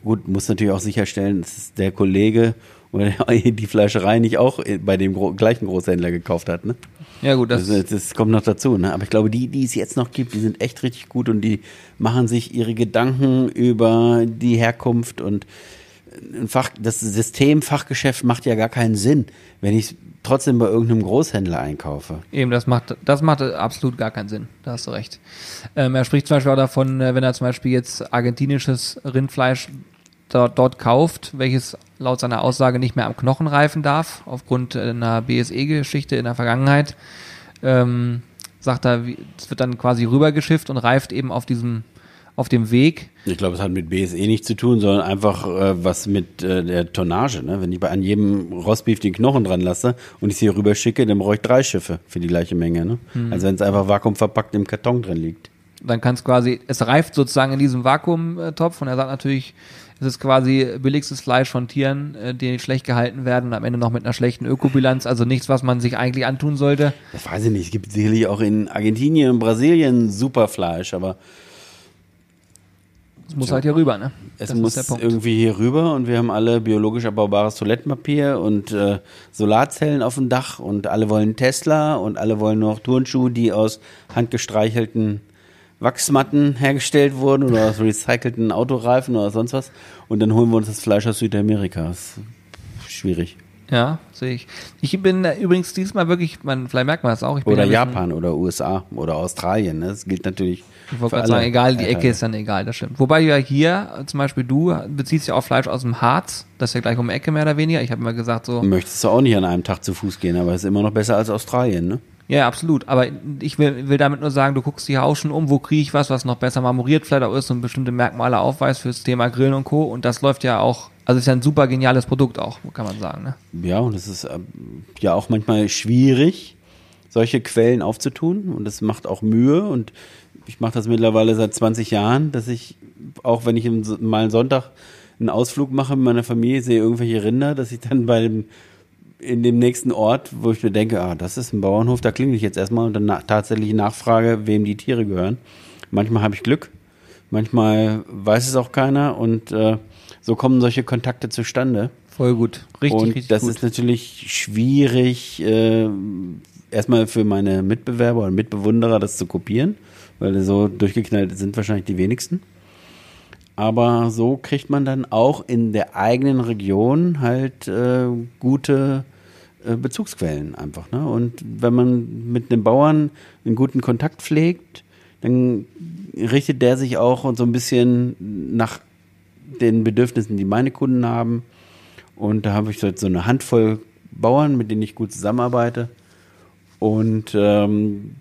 Gut, muss natürlich auch sicherstellen, dass der Kollege oder (laughs) die Fleischerei nicht auch bei dem gro gleichen Großhändler gekauft hat. Ne? Ja, gut, das, Das, das kommt noch dazu, ne? Aber ich glaube, die, die es jetzt noch gibt, die sind echt richtig gut und die machen sich ihre Gedanken über die Herkunft und ein Fach, das System Fachgeschäft macht ja gar keinen Sinn, wenn ich trotzdem bei irgendeinem Großhändler einkaufe. Eben, das macht, das macht absolut gar keinen Sinn. Da hast du recht. Ähm, er spricht zum Beispiel auch davon, äh, wenn er zum Beispiel jetzt argentinisches Rindfleisch dort, dort kauft, welches laut seiner Aussage nicht mehr am Knochen reifen darf, aufgrund einer BSE-Geschichte in der Vergangenheit, ähm, sagt er, es wird dann quasi rübergeschifft und reift eben auf diesem, auf dem Weg. Ich glaube, es hat mit BSE nichts zu tun, sondern einfach äh, was mit äh, der Tonnage. Ne? Wenn ich bei an jedem Rostbeef den Knochen dran lasse und ich sie hier rüber schicke, dann brauche ich drei Schiffe für die gleiche Menge. Ne? Also wenn es einfach vakuumverpackt im Karton drin liegt. dann kann es quasi, es reift sozusagen in diesem Vakuumtopf und er sagt natürlich, es ist quasi billigstes Fleisch von Tieren, äh, die schlecht gehalten werden und am Ende noch mit einer schlechten Ökobilanz, also nichts, was man sich eigentlich antun sollte. Das weiß ich nicht. Es gibt sicherlich auch in Argentinien und Brasilien super Fleisch, aber Es muss halt hier rüber, ne? es Das muss irgendwie hier rüber und wir haben alle biologisch abbaubares Toilettenpapier und äh, Solarzellen auf dem Dach und alle wollen Tesla und alle wollen noch Turnschuhe, die aus handgestreichelten Wachsmatten hergestellt wurden oder aus (laughs) recycelten Autoreifen oder sonst was. Und dann holen wir uns das Fleisch aus Südamerika. Das ist schwierig. Ja, sehe ich. Ich bin äh, übrigens diesmal wirklich, man, vielleicht merkt man das auch. Ich bin Oder Japan oder USA oder Australien. Ne? Das gilt natürlich. Ich wollte gerade sagen, egal, die Ecke ist dann egal, das stimmt. Wobei ja hier, zum Beispiel du, beziehst ja auch Fleisch aus dem Harz, das ist ja gleich um die Ecke mehr oder weniger. Ich habe immer gesagt so, Möchtest du auch nicht an einem Tag zu Fuß gehen, aber es ist immer noch besser als Australien, ne? Ja, absolut. Aber ich will, will damit nur sagen, du guckst dich auch schon um, wo kriege ich was, was noch besser marmoriert vielleicht auch ist und bestimmte Merkmale aufweist fürs Thema Grillen und Co. Und das läuft ja auch, also ist ja ein super geniales Produkt auch, kann man sagen. Ne? Ja, und es ist ähm, ja auch manchmal schwierig, solche Quellen aufzutun. Und es macht auch Mühe. Und ich mache das mittlerweile seit 20 Jahren, dass ich, auch wenn ich mal einen Sonntag einen Ausflug mache mit meiner Familie, sehe irgendwelche Rinder, dass ich dann bei dem, in dem nächsten Ort, wo ich mir denke, ah, das ist ein Bauernhof, da klingel ich jetzt erstmal und dann na tatsächlich nachfrage, wem die Tiere gehören. Manchmal habe ich Glück, manchmal weiß es auch keiner und äh, so kommen solche Kontakte zustande. Voll gut. Richtig, und richtig das gut. ist natürlich schwierig, äh, erstmal für meine Mitbewerber und Mitbewunderer das zu kopieren, weil so durchgeknallt sind wahrscheinlich die wenigsten. Aber so kriegt man dann auch in der eigenen Region halt äh, gute äh, Bezugsquellen einfach. Ne? Und wenn man mit einem Bauern einen guten Kontakt pflegt, dann richtet der sich auch so ein bisschen nach den Bedürfnissen, die meine Kunden haben. Und da habe ich so eine Handvoll Bauern, mit denen ich gut zusammenarbeite. Und ähm,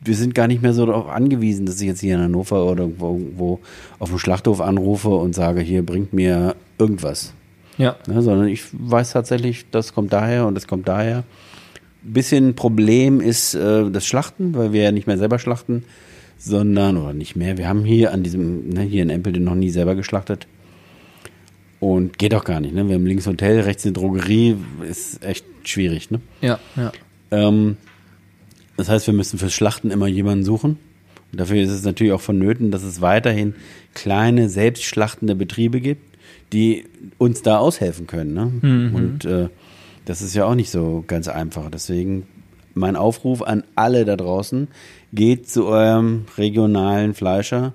wir sind gar nicht mehr so darauf angewiesen, dass ich jetzt hier in Hannover oder irgendwo, irgendwo auf dem Schlachthof anrufe und sage, hier bringt mir irgendwas. Ja. Ne, sondern ich weiß tatsächlich, das kommt daher und das kommt daher. Bisschen Problem ist äh, das Schlachten, weil wir ja nicht mehr selber schlachten, sondern, oder nicht mehr, wir haben hier an diesem, ne, hier in Empelde noch nie selber geschlachtet. Und geht auch gar nicht, ne? Wir haben links ein Hotel, rechts eine Drogerie, ist echt schwierig, ne? Ja, ja. Ähm, das heißt, wir müssen fürs Schlachten immer jemanden suchen. Und dafür ist es natürlich auch vonnöten, dass es weiterhin kleine, selbstschlachtende Betriebe gibt, die uns da aushelfen können. Ne? Und äh, das ist ja auch nicht so ganz einfach. Deswegen mein Aufruf an alle da draußen, geht zu eurem regionalen Fleischer.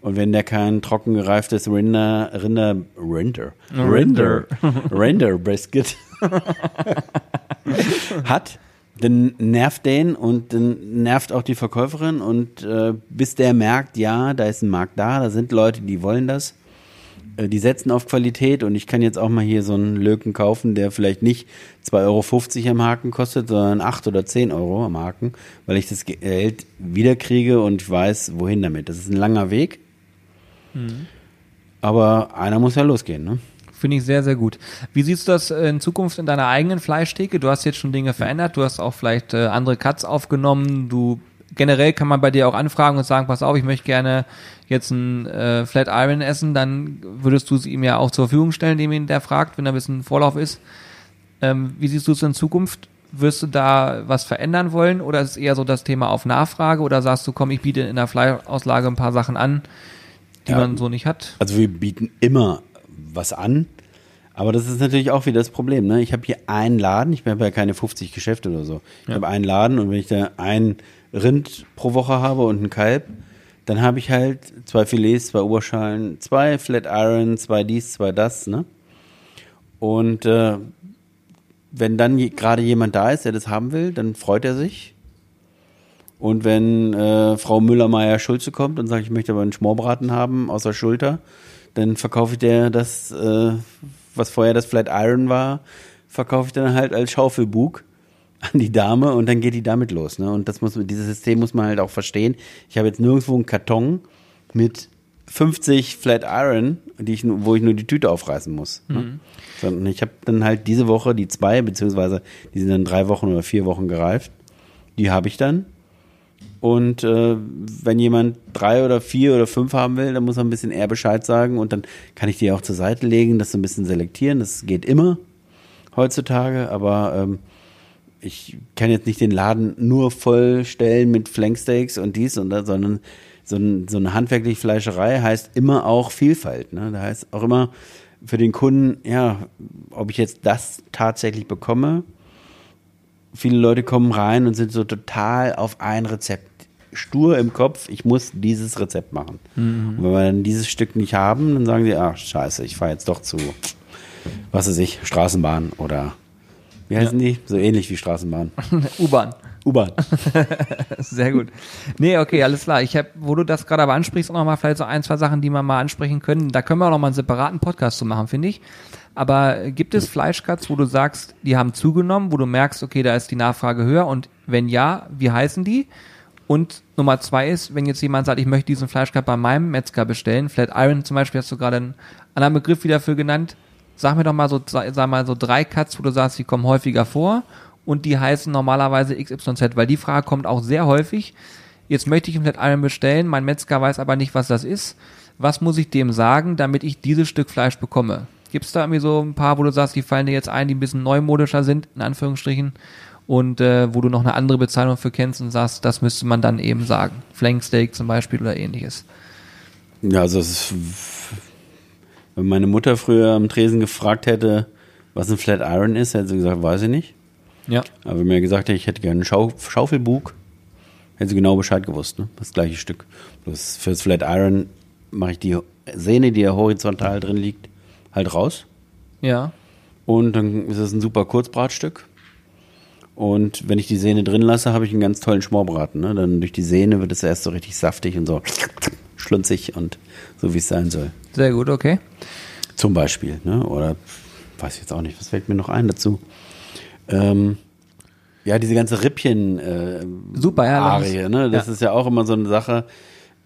Und wenn der kein trocken gereiftes Rinder, Rinder, Rinder, Rinder, Rinder. Brisket (laughs) hat, dann nervt den und dann nervt auch die Verkäuferin. Und äh, bis der merkt, ja, da ist ein Markt da, da sind Leute, die wollen das, die setzen auf Qualität und ich kann jetzt auch mal hier so einen Löken kaufen, der vielleicht nicht 2,50 Euro am Haken kostet, sondern 8 oder 10 Euro am Haken, weil ich das Geld wiederkriege und ich weiß, wohin damit. Das ist ein langer Weg, mhm. aber einer muss ja losgehen, ne? Finde ich sehr, sehr gut. Wie siehst du das in Zukunft in deiner eigenen Fleischtheke? Du hast jetzt schon Dinge verändert, du hast auch vielleicht äh, andere Cuts aufgenommen, du generell kann man bei dir auch anfragen und sagen, pass auf, ich möchte gerne jetzt ein äh, Flat Iron essen, dann würdest du es ihm ja auch zur Verfügung stellen, dem ihn der fragt, wenn da ein bisschen Vorlauf ist. Ähm, wie siehst du es in Zukunft? Wirst du da was verändern wollen oder ist es eher so das Thema auf Nachfrage oder sagst du, komm, ich biete in der Fleischauslage ein paar Sachen an, die ja, man so nicht hat? Also wir bieten immer was an. Aber das ist natürlich auch wieder das Problem. Ne? Ich habe hier einen Laden, ich habe ja keine 50 Geschäfte oder so. Ich ja. habe einen Laden und wenn ich da ein Rind pro Woche habe und ein Kalb, dann habe ich halt zwei Filets, zwei Oberschalen, zwei Flat Iron, zwei dies, zwei das. Ne? Und äh, wenn dann gerade jemand da ist, der das haben will, dann freut er sich. Und wenn äh, Frau Müller-Meyer-Schulze kommt und sagt, ich möchte aber einen Schmorbraten haben außer Schulter, dann verkaufe ich dir das, äh, was vorher das Flat Iron war, verkaufe ich dann halt als Schaufelbug an die Dame und dann geht die damit los. Ne? Und das muss, dieses System muss man halt auch verstehen. Ich habe jetzt nirgendwo einen Karton mit 50 Flat Iron, die ich, wo ich nur die Tüte aufreißen muss. Ne? Mhm. Sondern ich habe dann halt diese Woche die zwei, beziehungsweise die sind dann drei Wochen oder vier Wochen gereift. Die habe ich dann und äh, wenn jemand drei oder vier oder fünf haben will, dann muss er ein bisschen eher Bescheid sagen und dann kann ich die auch zur Seite legen, das so ein bisschen selektieren. Das geht immer heutzutage, aber ähm, ich kann jetzt nicht den Laden nur vollstellen mit Flanksteaks und dies und das, sondern so, ein, so eine handwerkliche Fleischerei heißt immer auch Vielfalt. Ne? Da heißt auch immer für den Kunden, ja, ob ich jetzt das tatsächlich bekomme viele Leute kommen rein und sind so total auf ein Rezept. Stur im Kopf, ich muss dieses Rezept machen. Mhm. Und wenn wir dann dieses Stück nicht haben, dann sagen sie, ach scheiße, ich fahre jetzt doch zu, was weiß ich, Straßenbahn oder wie heißen ja. die? So ähnlich wie Straßenbahn. (laughs) U-Bahn. U-Bahn. (laughs) Sehr gut. Nee, okay, alles klar. Ich habe, wo du das gerade aber ansprichst, auch nochmal vielleicht so ein, zwei Sachen, die wir mal ansprechen können. Da können wir auch nochmal einen separaten Podcast zu machen, finde ich. Aber gibt es Fleischcuts, wo du sagst, die haben zugenommen, wo du merkst, okay, da ist die Nachfrage höher und wenn ja, wie heißen die? Und Nummer zwei ist, wenn jetzt jemand sagt, ich möchte diesen Fleischcut bei meinem Metzger bestellen, Flat Iron zum Beispiel, hast du gerade einen anderen Begriff wieder für genannt. Sag mir doch mal so, sag mal so drei Cuts, wo du sagst, die kommen häufiger vor und die heißen normalerweise XYZ, weil die Frage kommt auch sehr häufig. Jetzt möchte ich einen Flat Iron bestellen, mein Metzger weiß aber nicht, was das ist. Was muss ich dem sagen, damit ich dieses Stück Fleisch bekomme? Gibt es da irgendwie so ein paar, wo du sagst, die fallen dir jetzt ein, die ein bisschen neumodischer sind, in Anführungsstrichen, und äh, wo du noch eine andere Bezeichnung für kennst und sagst, das müsste man dann eben sagen. Flanksteak zum Beispiel oder ähnliches. Ja, also ist, wenn meine Mutter früher am Tresen gefragt hätte, was ein Flat Iron ist, hätte sie gesagt, weiß ich nicht. Ja. Aber wenn mir gesagt hätte, ich hätte gerne einen Schau Schaufelbug, hätte sie genau Bescheid gewusst, ne? Das gleiche Stück. Bloß fürs Flat Iron mache ich die Sehne, die ja horizontal drin liegt, halt raus. Ja. Und dann ist es ein super Kurzbratstück. Und wenn ich die Sehne drin lasse, habe ich einen ganz tollen Schmorbraten. Ne? Dann durch die Sehne wird es erst so richtig saftig und so (laughs) schlunzig und so wie es sein soll. Sehr gut, okay. Zum Beispiel, ne? Oder weiß ich jetzt auch nicht, was fällt mir noch ein dazu? Ähm, ja, diese ganze Rippchen äh, Super, ja, Arie, ne? Das ja. ist ja auch immer so eine Sache.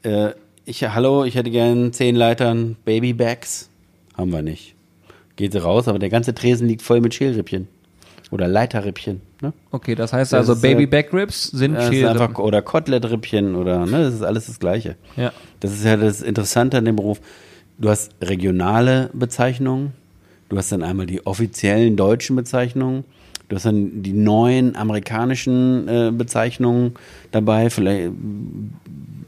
Äh, ich, hallo, ich hätte gern zehn Leitern Babybags. Haben wir nicht. Geht sie raus, aber der ganze Tresen liegt voll mit Schälrippchen. Oder Leiterrippchen. Ne? Okay, das heißt das also ist, Baby Back Ribs sind äh, Schälrippchen. Oder Kotlettrippchen oder, ne, das ist alles das Gleiche. Ja. Das ist ja das Interessante an dem Beruf. Du hast regionale Bezeichnungen. Du hast dann einmal die offiziellen deutschen Bezeichnungen. Du hast dann die neuen amerikanischen äh, Bezeichnungen dabei, vielleicht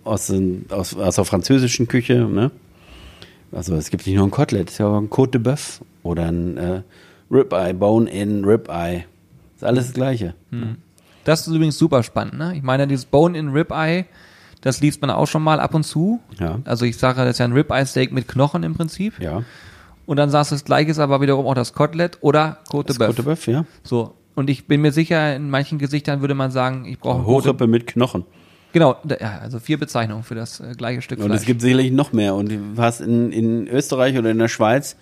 aus, aus, aus der französischen Küche, ne? Also es gibt nicht nur ein Kotelett, es ist ja auch ein Côte de Boeuf oder ein äh, Ribeye, Bone-in Ribeye. Ist alles das Gleiche. Mhm. Das ist übrigens super spannend. Ne? Ich meine, dieses Bone in Ribeye, das liest man auch schon mal ab und zu. Ja. Also ich sage, das ist ja ein Ribeye-Steak mit Knochen im Prinzip. Ja. Und dann sagst du das gleiche ist aber wiederum auch das Kotelett oder Côte de Bœuf. Côte de Bœuf, ja. So. Und ich bin mir sicher, in manchen Gesichtern würde man sagen, ich brauche Hochrippe mit Knochen. Genau, also vier Bezeichnungen für das äh, gleiche Stück Und Fleisch. es gibt sicherlich noch mehr. Und du hast in, in Österreich oder in der Schweiz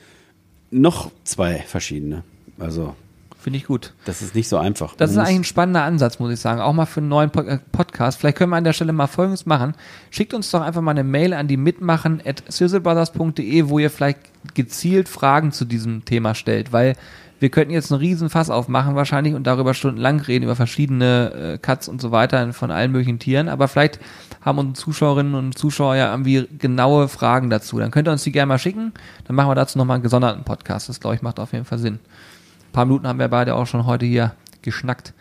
noch zwei verschiedene. Also, Finde ich gut. das ist nicht so einfach. Das ist Man eigentlich ein spannender Ansatz, muss ich sagen. Auch mal für einen neuen äh, Podcast. Vielleicht können wir an der Stelle mal Folgendes machen. Schickt uns doch einfach mal eine Mail an die mitmachen at sizzlebrothers.de, wo ihr vielleicht gezielt Fragen zu diesem Thema stellt, weil wir könnten jetzt einen riesen Fass aufmachen wahrscheinlich und darüber stundenlang reden, über verschiedene äh, Cuts und so weiter von allen möglichen Tieren, aber vielleicht haben unsere Zuschauerinnen und Zuschauer ja irgendwie genaue Fragen dazu. Dann könnt ihr uns die gerne mal schicken, dann machen wir dazu nochmal einen gesonderten Podcast. Das, glaube ich, macht auf jeden Fall Sinn. Ein paar Minuten haben wir beide auch schon heute hier geschnackt.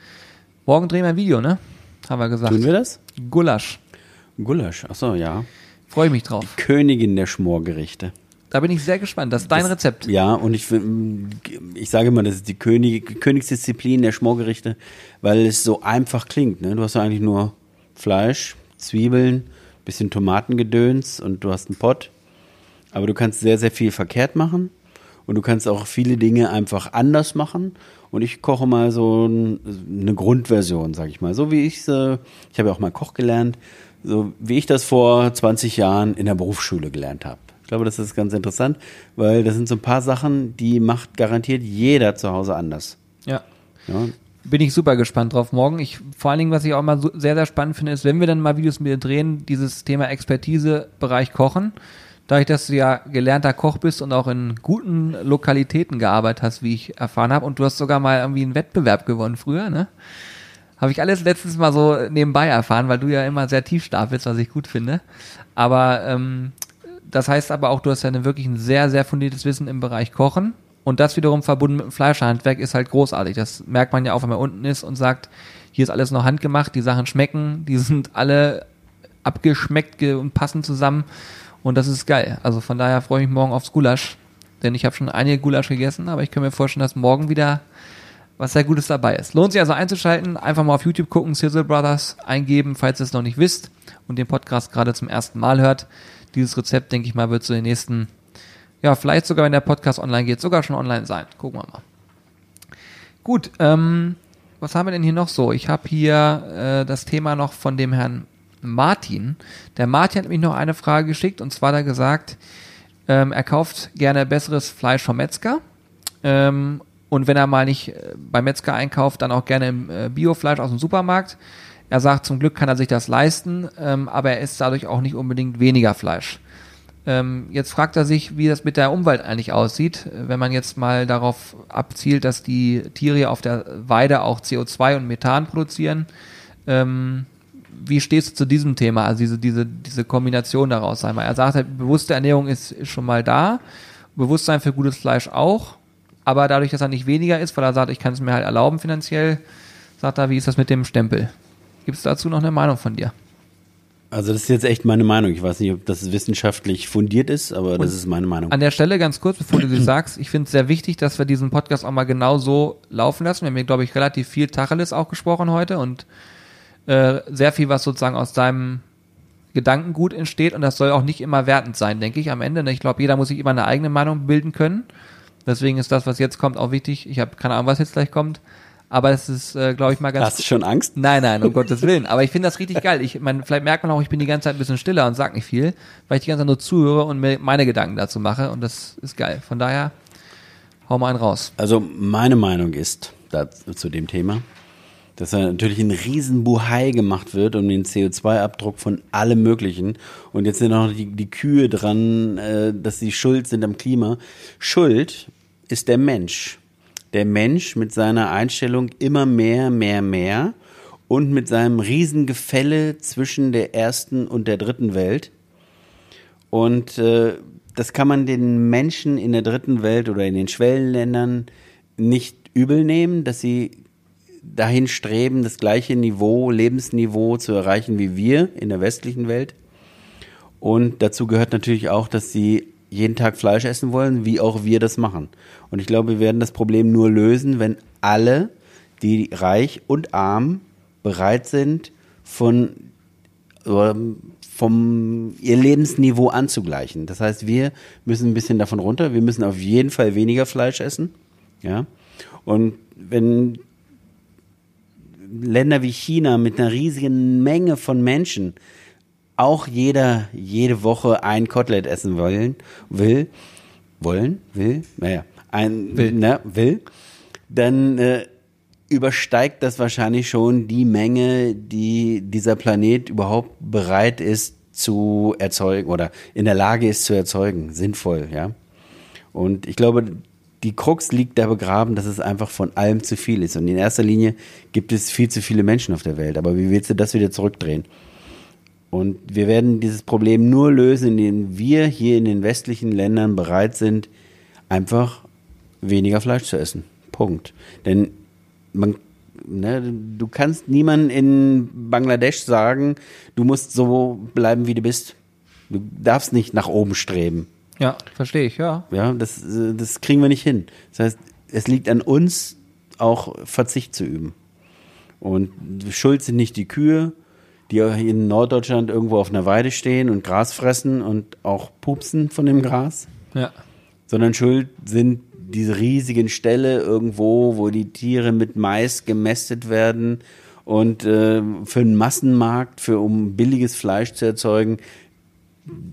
Morgen drehen wir ein Video, ne? Haben wir gesagt. Tun wir das? Gulasch. Gulasch. Achso, ja. Freue ich mich drauf. Königin der Schmorgerichte. Da bin ich sehr gespannt. Das ist dein Das- Rezept. Ja, und ich, ich sage immer, das ist die König, Königsdisziplin der Schmorgerichte, weil es so einfach klingt. Ne? Du hast ja eigentlich nur Fleisch, Zwiebeln, bisschen Tomatengedöns und du hast einen Pott. Aber du kannst sehr, sehr viel verkehrt machen und du kannst auch viele Dinge einfach anders machen. Und ich koche mal so ein, eine Grundversion, sage ich mal. So wie ich äh, ich habe ja auch mal Koch gelernt, so wie ich das vor 20 Jahren in der Berufsschule gelernt habe. Ich glaube, das ist ganz interessant, weil das sind so ein paar Sachen, die macht garantiert jeder zu Hause anders. Ja. Ja, Bin ich super gespannt drauf morgen. Ich, vor allen Dingen, was ich auch mal so, sehr, sehr spannend finde, ist, wenn wir dann mal Videos mit dir drehen, dieses Thema Expertise, Bereich Kochen. Dadurch, dass du ja gelernter Koch bist und auch in guten Lokalitäten gearbeitet hast, wie ich erfahren habe, und du hast sogar mal irgendwie einen Wettbewerb gewonnen früher, ne? Habe ich alles letztens mal so nebenbei erfahren, weil du ja immer sehr tief stapelst, was ich gut finde. Aber ähm, das heißt aber auch, du hast ja eine wirklich ein sehr, sehr fundiertes Wissen im Bereich Kochen. Und das wiederum verbunden mit dem Fleischhandwerk ist halt großartig. Das merkt man ja auch, wenn man unten ist und sagt, hier ist alles noch handgemacht, die Sachen schmecken, die sind alle abgeschmeckt ge- und passen zusammen. Und das ist geil. Also von daher freue ich mich morgen aufs Gulasch. Denn ich habe schon einige Gulasch gegessen, aber ich kann mir vorstellen, dass morgen wieder was sehr Gutes dabei ist. Lohnt sich also einzuschalten, einfach mal auf YouTube gucken, Sizzle Brothers eingeben, falls ihr es noch nicht wisst und den Podcast gerade zum ersten Mal hört. Dieses Rezept, denke ich mal, wird so den nächsten, ja, vielleicht sogar, wenn der Podcast online geht, sogar schon online sein. Gucken wir mal. Gut, ähm, was haben wir denn hier noch so? Ich habe hier äh, das Thema noch von dem Herrn Martin. Der Martin hat mich noch eine Frage geschickt und zwar er gesagt, ähm, er kauft gerne besseres Fleisch vom Metzger. Ähm, und wenn er mal nicht äh, beim Metzger einkauft, dann auch gerne im äh, Biofleisch aus dem Supermarkt. Er sagt, zum Glück kann er sich das leisten, ähm, aber er isst dadurch auch nicht unbedingt weniger Fleisch. Ähm, jetzt fragt er sich, wie das mit der Umwelt eigentlich aussieht, wenn man jetzt mal darauf abzielt, dass die Tiere auf der Weide auch CO2 und Methan produzieren. Ähm, wie stehst du zu diesem Thema, also diese, diese, diese Kombination daraus? Einmal, er sagt, halt, bewusste Ernährung ist, ist schon mal da, Bewusstsein für gutes Fleisch auch, aber dadurch, dass er nicht weniger ist, weil er sagt, ich kann es mir halt erlauben finanziell, sagt er, wie ist das mit dem Stempel? Gibt es dazu noch eine Meinung von dir? Also das ist jetzt echt meine Meinung. Ich weiß nicht, ob das wissenschaftlich fundiert ist, aber das ist meine Meinung. An der Stelle ganz kurz, bevor du sie (clears throat) sagst, ich finde es sehr wichtig, dass wir diesen Podcast auch mal genau so laufen lassen. Wir haben hier, glaube ich, relativ viel Tacheles auch gesprochen heute und äh, sehr viel, was sozusagen aus deinem Gedankengut entsteht und das soll auch nicht immer wertend sein, denke ich, am Ende. ne? Ich glaube, jeder muss sich immer eine eigene Meinung bilden können. Deswegen ist das, was jetzt kommt, auch wichtig. Ich habe keine Ahnung, was jetzt gleich kommt. Aber es ist, äh, glaube ich, mal ganz Hast du schon Angst? Nein, nein, um (laughs) Gottes Willen. Aber ich finde das richtig geil. Ich mein, vielleicht merkt man auch, ich bin die ganze Zeit ein bisschen stiller und sag nicht viel, weil ich die ganze Zeit nur zuhöre und mir meine Gedanken dazu mache. Und das ist geil. Von daher, hau mal einen raus. Also meine Meinung ist dazu, zu dem Thema, dass da natürlich ein riesen Buhai gemacht wird um den CO2-Abdruck von allem Möglichen. Und jetzt sind auch die, die Kühe dran, äh, dass sie schuld sind am Klima. Schuld ist der Mensch. Der Mensch mit seiner Einstellung immer mehr, mehr, mehr und mit seinem riesen Gefälle zwischen der ersten und der dritten Welt. Und äh, das kann man den Menschen in der dritten Welt oder in den Schwellenländern nicht übel nehmen, dass sie dahin streben, das gleiche Niveau, Lebensniveau zu erreichen wie wir in der westlichen Welt. Und dazu gehört natürlich auch, dass sie jeden Tag Fleisch essen wollen, wie auch wir das machen. Und ich glaube, wir werden das Problem nur lösen, wenn alle, die reich und arm bereit sind, von vom ihr Lebensniveau anzugleichen. Das heißt, wir müssen ein bisschen davon runter. Wir müssen auf jeden Fall weniger Fleisch essen. Ja. Und wenn Länder wie China mit einer riesigen Menge von Menschen auch jeder jede Woche ein Kotelett essen wollen, will, wollen, will, naja, ein, will, ne, will dann äh, übersteigt das wahrscheinlich schon die Menge, die dieser Planet überhaupt bereit ist zu erzeugen oder in der Lage ist zu erzeugen, sinnvoll, ja. Und ich glaube, die Krux liegt da begraben, dass es einfach von allem zu viel ist. Und in erster Linie gibt es viel zu viele Menschen auf der Welt. Aber wie willst du das wieder zurückdrehen? Und wir werden dieses Problem nur lösen, indem wir hier in den westlichen Ländern bereit sind, einfach weniger Fleisch zu essen. Punkt. Denn man, ne, du kannst niemanden in Bangladesch sagen, du musst so bleiben, wie du bist. Du darfst nicht nach oben streben. Ja, verstehe ich, ja. Ja, das, das kriegen wir nicht hin. Das heißt, es liegt an uns, auch Verzicht zu üben. Und schuld sind nicht die Kühe, die in Norddeutschland irgendwo auf einer Weide stehen und Gras fressen und auch pupsen von dem Gras. Ja. Sondern schuld sind diese riesigen Ställe irgendwo, wo die Tiere mit Mais gemästet werden und äh, für einen Massenmarkt, für um billiges Fleisch zu erzeugen,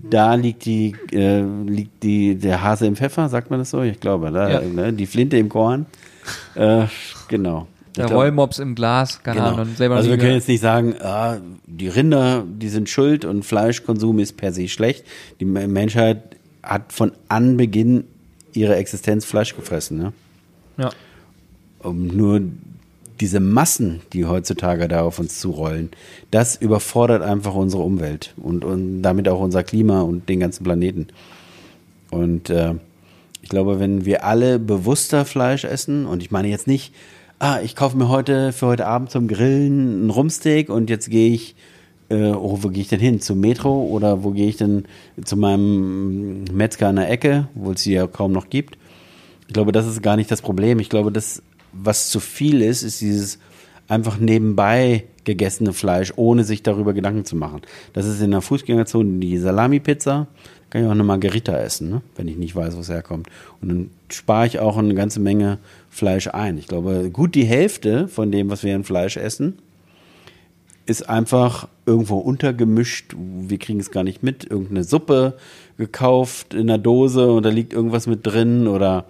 da liegt die, äh, liegt die, der Hase im Pfeffer, sagt man das so? Ich glaube, da, ja. ne? die Flinte im Korn. Äh, genau. Der glaub, Rollmops im Glas, keine genau. Ahnung. Selber also wir können jetzt nicht sagen, ah, die Rinder, die sind schuld und Fleischkonsum ist per se schlecht. Die Menschheit hat von Anbeginn ihre Existenz Fleisch gefressen. Ne? Ja. Um nur diese Massen, die heutzutage da auf uns zurollen, das überfordert einfach unsere Umwelt und, und damit auch unser Klima und den ganzen Planeten. Und äh, ich glaube, wenn wir alle bewusster Fleisch essen, und ich meine jetzt nicht, ah, ich kaufe mir heute für heute Abend zum Grillen ein Rumsteak und jetzt gehe ich, äh, oh, wo gehe ich denn hin? Zum Metro oder wo gehe ich denn zu meinem Metzger an der Ecke, wo es sie ja kaum noch gibt? Ich glaube, das ist gar nicht das Problem. Ich glaube, das was zu viel ist, ist dieses einfach nebenbei gegessene Fleisch, ohne sich darüber Gedanken zu machen. Das ist in der Fußgängerzone die Salami-Pizza. Kann ich auch eine Margarita essen, ne? wenn ich nicht weiß, wo es herkommt. Und dann spare ich auch eine ganze Menge Fleisch ein. Ich glaube, gut die Hälfte von dem, was wir in Fleisch essen, ist einfach irgendwo untergemischt. Wir kriegen es gar nicht mit. Irgendeine Suppe gekauft in einer Dose und da liegt irgendwas mit drin oder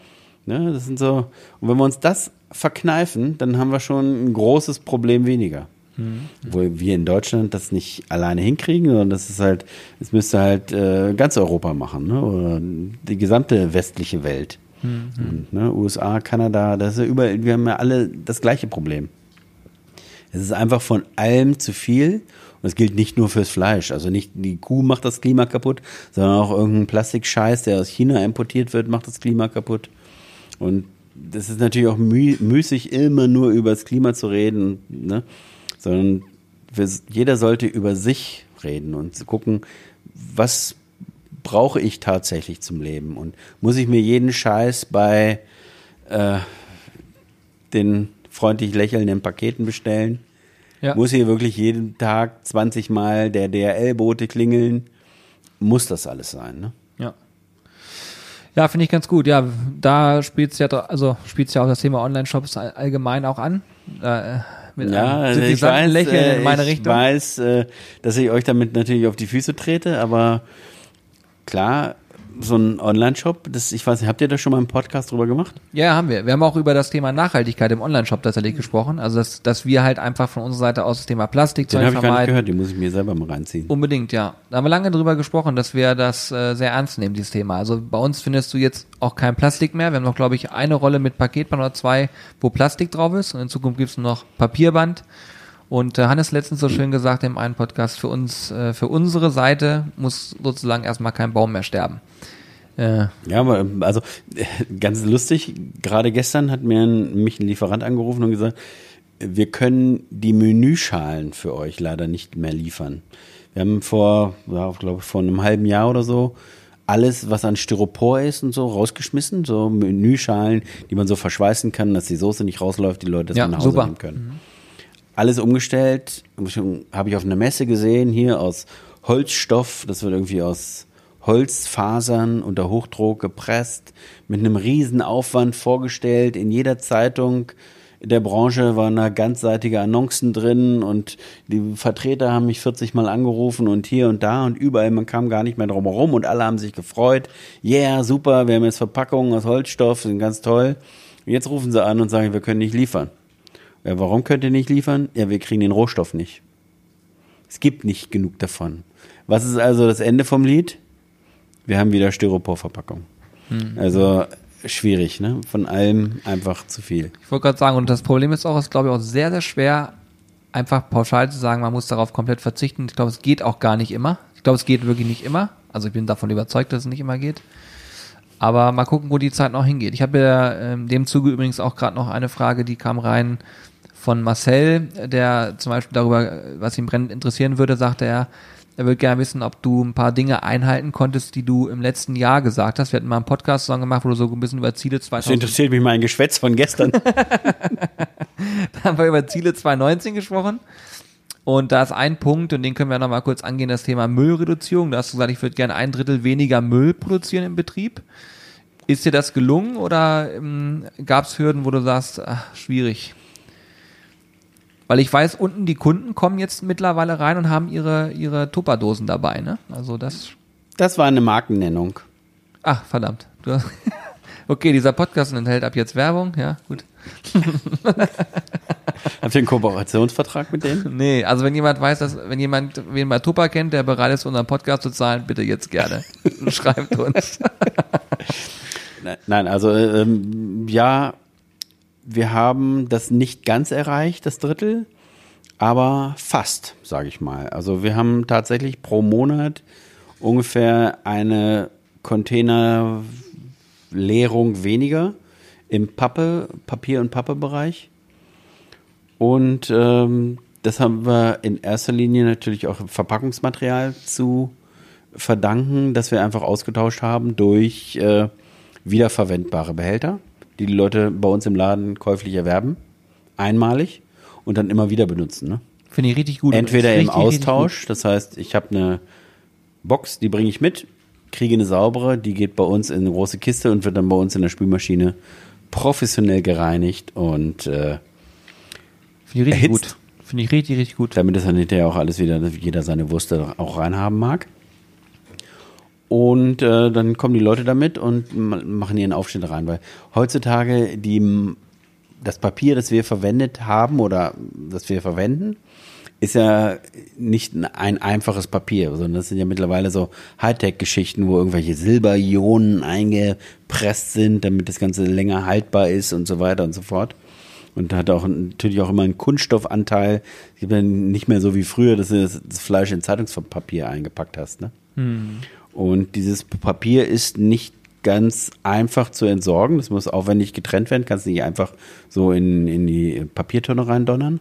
ne, das sind so. Und wenn wir uns das verkneifen, dann haben wir schon ein großes Problem weniger. Mhm. Wo wir in Deutschland das nicht alleine hinkriegen, sondern das ist halt, es müsste halt äh, ganz Europa machen, ne? oder die gesamte westliche Welt. Mhm. Und, ne? USA, Kanada, das ist ja überall, wir haben ja alle das gleiche Problem. Es ist einfach von allem zu viel. Und es gilt nicht nur fürs Fleisch. Also nicht die Kuh macht das Klima kaputt, sondern auch irgendein Plastikscheiß, der aus China importiert wird, macht das Klima kaputt. Und das ist natürlich auch müßig, immer nur über das Klima zu reden, ne? Sondern wir, jeder sollte über sich reden und gucken, was brauche ich tatsächlich zum Leben und muss ich mir jeden Scheiß bei äh, den freundlich lächelnden Paketen bestellen? Ja. Muss hier wirklich jeden Tag 20 Mal der DRL-Bote klingeln? Muss das alles sein, ne? Ja, finde ich ganz gut. Ja, da spielt es ja, also ja auch das Thema Online-Shops allgemein auch an. Äh, mit ja, einem ich weiß, Lächeln in meine ich Richtung. Ich weiß, äh, dass ich euch damit natürlich auf die Füße trete, aber klar, so ein Online-Shop, das, ich weiß nicht, habt ihr da schon mal einen Podcast drüber gemacht? Ja, haben wir. Wir haben auch über das Thema Nachhaltigkeit im Online-Shop tatsächlich gesprochen. Also, dass, dass wir halt einfach von unserer Seite aus das Thema Plastik Den habe ich gar nicht gehört, den muss ich mir selber mal reinziehen. Unbedingt, ja. Da haben wir lange drüber gesprochen, dass wir das äh, sehr ernst nehmen, dieses Thema. Also, bei uns findest du jetzt auch kein Plastik mehr. Wir haben noch, glaube ich, eine Rolle mit Paketband oder zwei, wo Plastik drauf ist. Und in Zukunft gibt es noch Papierband. Und äh, Hannes letztens so schön gesagt im einen Podcast, für uns, äh, für unsere Seite muss sozusagen erstmal kein Baum mehr sterben. Ja. ja, aber also ganz lustig, gerade gestern hat mir ein, mich ein Lieferant angerufen und gesagt, wir können die Menüschalen für euch leider nicht mehr liefern. Wir haben vor, ja, glaube ich, vor einem halben Jahr oder so alles, was an Styropor ist und so, rausgeschmissen. So Menüschalen, die man so verschweißen kann, dass die Soße nicht rausläuft, die Leute das ja, nach Hause super. nehmen können. Mhm. Alles umgestellt. Habe ich auf einer Messe gesehen, hier aus Holzstoff. Das wird irgendwie aus Holzfasern unter Hochdruck gepresst, mit einem riesen Aufwand vorgestellt. In jeder Zeitung der Branche waren da ganzseitige Annoncen drin und die Vertreter haben mich 40 Mal angerufen und hier und da und überall, man kam gar nicht mehr drum herum und alle haben sich gefreut. Yeah, super, wir haben jetzt Verpackungen aus Holzstoff, sind ganz toll. Jetzt rufen sie an und sagen, wir können nicht liefern. Ja, warum könnt ihr nicht liefern? Ja, wir kriegen den Rohstoff nicht. Es gibt nicht genug davon. Was ist also das Ende vom Lied? Wir haben wieder Styroporverpackung. Hm. Also schwierig, ne? Von allem einfach zu viel. Ich wollte gerade sagen, und das Problem ist auch, es ist glaube ich auch sehr, sehr schwer, einfach pauschal zu sagen, man muss darauf komplett verzichten. Ich glaube, es geht auch gar nicht immer. Ich glaube, es geht wirklich nicht immer. Also ich bin davon überzeugt, dass es nicht immer geht. Aber mal gucken, wo die Zeit noch hingeht. Ich habe ja in ähm, dem Zuge übrigens auch gerade noch eine Frage, die kam rein von Marcel, der zum Beispiel darüber, was ihn brennend interessieren würde, sagte er, er würde gerne wissen, ob du ein paar Dinge einhalten konntest, die du im letzten Jahr gesagt hast. Wir hatten mal einen Podcast zusammen gemacht, wo du so ein bisschen über Ziele 2000. Das interessiert mich mein Geschwätz von gestern. (laughs) da haben wir über Ziele 2019 gesprochen. Und da ist ein Punkt, und den können wir nochmal kurz angehen, das Thema Müllreduzierung. Da hast du gesagt, ich würde gerne ein Drittel weniger Müll produzieren im Betrieb. Ist dir das gelungen oder ähm, gab es Hürden, wo du sagst, ach, schwierig? Weil ich weiß, unten die Kunden kommen jetzt mittlerweile rein und haben ihre, ihre Tupperdosen dabei, ne? Also das. Das war eine Markennennung. Ach, verdammt. Du, (laughs) okay, dieser Podcast enthält ab jetzt Werbung, ja, gut. (laughs) Habt ihr einen Kooperationsvertrag mit denen? Nee, also wenn jemand weiß, dass, wenn jemand wen bei Tupper kennt, der bereit ist, unseren Podcast zu zahlen, bitte jetzt gerne. (laughs) Schreibt uns. Nein, also ähm, ja, wir haben das nicht ganz erreicht, das Drittel, aber fast, sage ich mal. Also wir haben tatsächlich pro Monat ungefähr eine Containerleerung weniger im Pappe, Papier- und Pappe-Bereich. Und ähm, das haben wir in erster Linie natürlich auch Verpackungsmaterial zu verdanken, dass wir einfach ausgetauscht haben durch äh, wiederverwendbare Behälter die die Leute bei uns im Laden käuflich erwerben, einmalig und dann immer wieder benutzen. Ne? Finde ich richtig gut. Entweder richtig, im Austausch, das heißt, ich habe eine Box, die bringe ich mit, kriege eine saubere, die geht bei uns in eine große Kiste und wird dann bei uns in der Spülmaschine professionell gereinigt und äh, Finde ich richtig erhitzt. gut. Finde ich richtig, richtig gut. Damit es dann hinterher auch alles wieder, jeder seine Wurst auch reinhaben mag. Und äh, dann kommen die Leute damit und machen ihren Aufschnitt rein. Weil heutzutage die, das Papier, das wir verwendet haben oder das wir verwenden, ist ja nicht ein einfaches Papier, sondern das sind ja mittlerweile so Hightech-Geschichten, wo irgendwelche Silberionen eingepresst sind, damit das Ganze länger haltbar ist und so weiter und so fort. Und hat auch natürlich auch immer einen Kunststoffanteil. Es gibt ja nicht mehr so wie früher, dass du das Fleisch in Zeitungspapier eingepackt hast. Ne? Hm. Und dieses Papier ist nicht ganz einfach zu entsorgen. Das muss aufwendig getrennt werden. Kannst nicht einfach so in, in die Papiertonne reindonnern.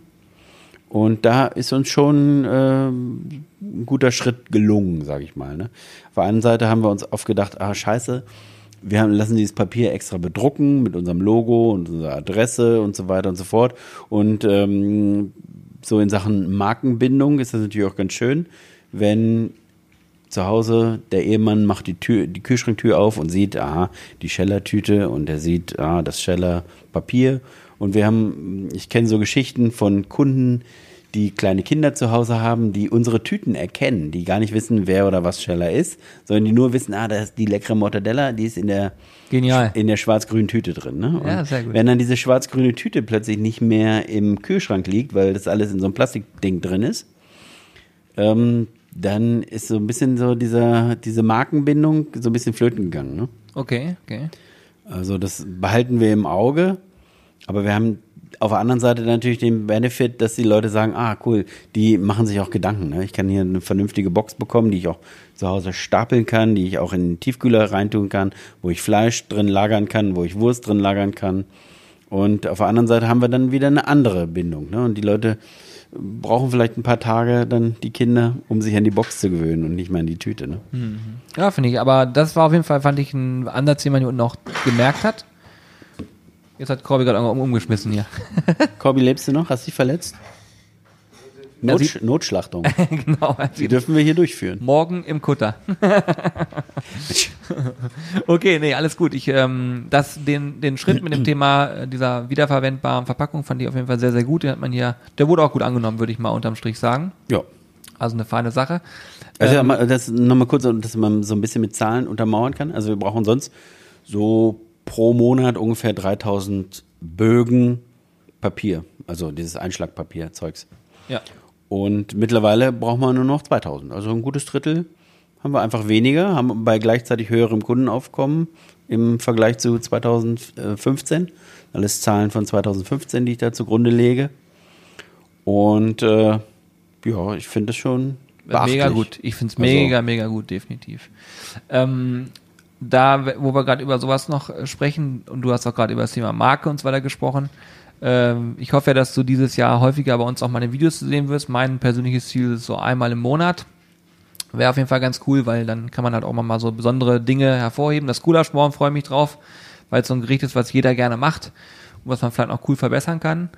Und da ist uns schon äh, ein guter Schritt gelungen, sage ich mal. Ne? Auf der einen Seite haben wir uns oft gedacht, ah scheiße, wir haben, lassen dieses Papier extra bedrucken mit unserem Logo und unserer Adresse und so weiter und so fort. Und ähm, so in Sachen Markenbindung ist das natürlich auch ganz schön, wenn zu Hause, der Ehemann macht die Tür, die Kühlschranktür auf und sieht, aha, die Scheller-Tüte und er sieht, ah, das Scheller-Papier. Und wir haben, ich kenne so Geschichten von Kunden, die kleine Kinder zu Hause haben, die unsere Tüten erkennen, die gar nicht wissen, wer oder was Scheller ist, sondern die nur wissen, ah, da ist die leckere Mortadella, die ist in der Genial. in der schwarz-grünen Tüte drin. Ne? ja, sehr gut. Wenn dann diese schwarz-grüne Tüte plötzlich nicht mehr im Kühlschrank liegt, weil das alles in so einem Plastikding drin ist, ähm, dann ist so ein bisschen so dieser, diese Markenbindung so ein bisschen flöten gegangen. Ne? Okay, okay. Also das behalten wir im Auge, aber wir haben auf der anderen Seite natürlich den Benefit, dass die Leute sagen, ah cool, die machen sich auch Gedanken. Ne? Ich kann hier eine vernünftige Box bekommen, die ich auch zu Hause stapeln kann, die ich auch in den Tiefkühler reintun kann, wo ich Fleisch drin lagern kann, wo ich Wurst drin lagern kann. Und auf der anderen Seite haben wir dann wieder eine andere Bindung. Ne? Und die Leute brauchen vielleicht ein paar Tage dann die Kinder, um sich an die Box zu gewöhnen und nicht mehr an die Tüte. Ne? Mhm. Ja, finde ich. Aber das war auf jeden Fall, fand ich, ein Ansatz, den man hier unten auch gemerkt hat. Jetzt hat Corby gerade um, umgeschmissen hier. (laughs) Corby, lebst du noch? Hast du dich verletzt? Not, sieht- Notschlachtung. (laughs) genau. Die dürfen wir hier durchführen. Morgen im Kutter. (laughs) okay, nee, alles gut. Ich, ähm, das, den, den Schritt mit dem (clears throat) Thema äh, dieser wiederverwendbaren Verpackung fand ich auf jeden Fall sehr, sehr gut. Den hat man hier, der wurde auch gut angenommen, würde ich mal unterm Strich sagen. Ja. Also eine feine Sache. Also Ähm, ja, das nochmal kurz, dass man so ein bisschen mit Zahlen untermauern kann. Also wir brauchen sonst so pro Monat ungefähr 3000 Bögen Papier, also dieses Einschlagpapier-Zeugs. Ja. Und mittlerweile brauchen wir nur noch 2000. Also ein gutes Drittel haben wir einfach weniger, haben bei gleichzeitig höherem Kundenaufkommen im Vergleich zu 2015. Alles Zahlen von 2015, die ich da zugrunde lege. Und äh, ja, ich finde es schon. Mega gut. Ich finde es Also- mega, mega gut, definitiv. Ähm, da, wo wir gerade über sowas noch äh, sprechen, und du hast auch gerade über das Thema Marke und so weiter gesprochen, ich hoffe ja, dass du dieses Jahr häufiger bei uns auch meine Videos zu sehen wirst. Mein persönliches Ziel ist so einmal im Monat. Wäre auf jeden Fall ganz cool, weil dann kann man halt auch mal so besondere Dinge hervorheben. Das Gulaschborn freue ich mich drauf, weil es so ein Gericht ist, was jeder gerne macht und was man vielleicht auch cool verbessern kann.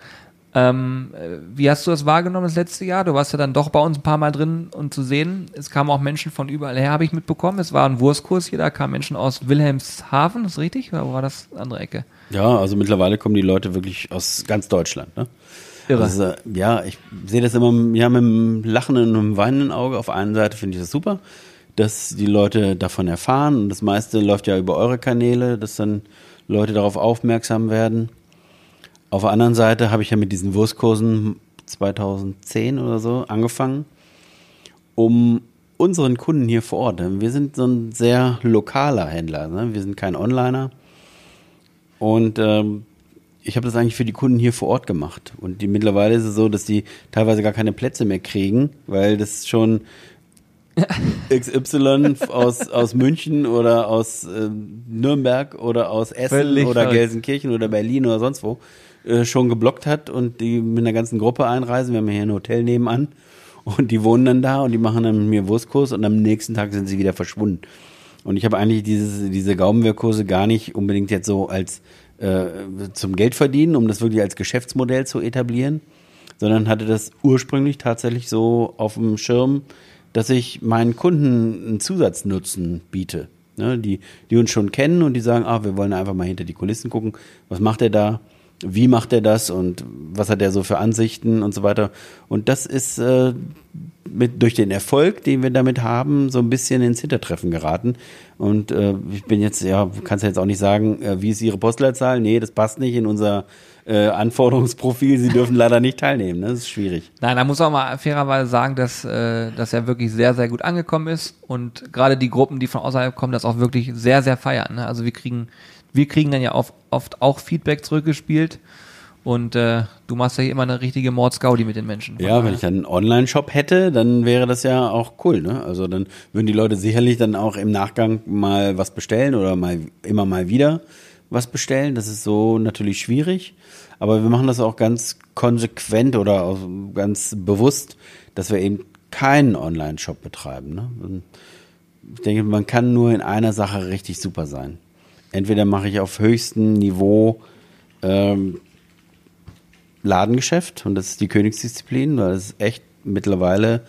Ähm, äh, wie hast du das wahrgenommen das letzte Jahr? Du warst ja dann doch bei uns ein paar Mal drin und zu sehen. Es kamen auch Menschen von überall her, habe ich mitbekommen. Es war ein Wurstkurs hier, da kamen Menschen aus Wilhelmshaven, ist richtig? Oder wo war das andere Ecke? Ja, also mittlerweile kommen die Leute wirklich aus ganz Deutschland. Ne? Irre. Ist, äh, ja, ich sehe das immer ja, mit einem lachenden und einem weinenden Auge. Auf einer Seite finde ich das super, dass die Leute davon erfahren. Und das meiste läuft ja über eure Kanäle, dass dann Leute darauf aufmerksam werden. Auf der anderen Seite habe ich ja mit diesen Wurstkursen 2010 oder so angefangen, um unseren Kunden hier vor Ort. Wir sind so ein sehr lokaler Händler. Ne? Wir sind kein Onliner. Und ähm, ich habe das eigentlich für die Kunden hier vor Ort gemacht. Und die, mittlerweile ist es so, dass die teilweise gar keine Plätze mehr kriegen, weil das schon (laughs) XY aus, aus München oder aus ähm, Nürnberg oder aus Essen Völlig oder verrückt. Gelsenkirchen oder Berlin oder sonst wo äh, schon geblockt hat und die mit einer ganzen Gruppe einreisen. Wir haben hier ein Hotel nebenan und die wohnen dann da und die machen dann mit mir Wurstkurs und am nächsten Tag sind sie wieder verschwunden. Und ich habe eigentlich dieses, diese Gaumenwirkkurse gar nicht unbedingt jetzt so als äh, zum Geld verdienen, um das wirklich als Geschäftsmodell zu etablieren, sondern hatte das ursprünglich tatsächlich so auf dem Schirm, dass ich meinen Kunden einen Zusatznutzen biete. Ne, die, die uns schon kennen und die sagen, ah, wir wollen einfach mal hinter die Kulissen gucken, was macht er da, wie macht er das und was hat er so für Ansichten und so weiter. Und das ist äh, mit, durch den Erfolg, den wir damit haben, so ein bisschen ins Hintertreffen geraten. Und äh, ich bin jetzt, ja, kannst ja jetzt auch nicht sagen, äh, wie ist Ihre Postleitzahl? Nee, das passt nicht in unser äh, Anforderungsprofil. Sie dürfen leider nicht teilnehmen. Ne? Das ist schwierig. Nein, da muss man mal fairerweise sagen, dass äh, das ja wirklich sehr, sehr gut angekommen ist und gerade die Gruppen, die von außerhalb kommen, das auch wirklich sehr, sehr feiern. Ne? Also wir kriegen, wir kriegen dann ja oft, oft auch Feedback zurückgespielt und äh, du machst ja hier immer eine richtige Mordsgaudi mit den Menschen. Ja, wenn ich dann einen Online-Shop hätte, dann wäre das ja auch cool. Ne? Also dann würden die Leute sicherlich dann auch im Nachgang mal was bestellen oder mal immer mal wieder was bestellen. Das ist so natürlich schwierig. Aber wir machen das auch ganz konsequent oder auch ganz bewusst, dass wir eben keinen Online-Shop betreiben. Ne? Ich denke, man kann nur in einer Sache richtig super sein. Entweder mache ich auf höchstem Niveau ähm, Ladengeschäft und das ist die Königsdisziplin, weil es ist echt mittlerweile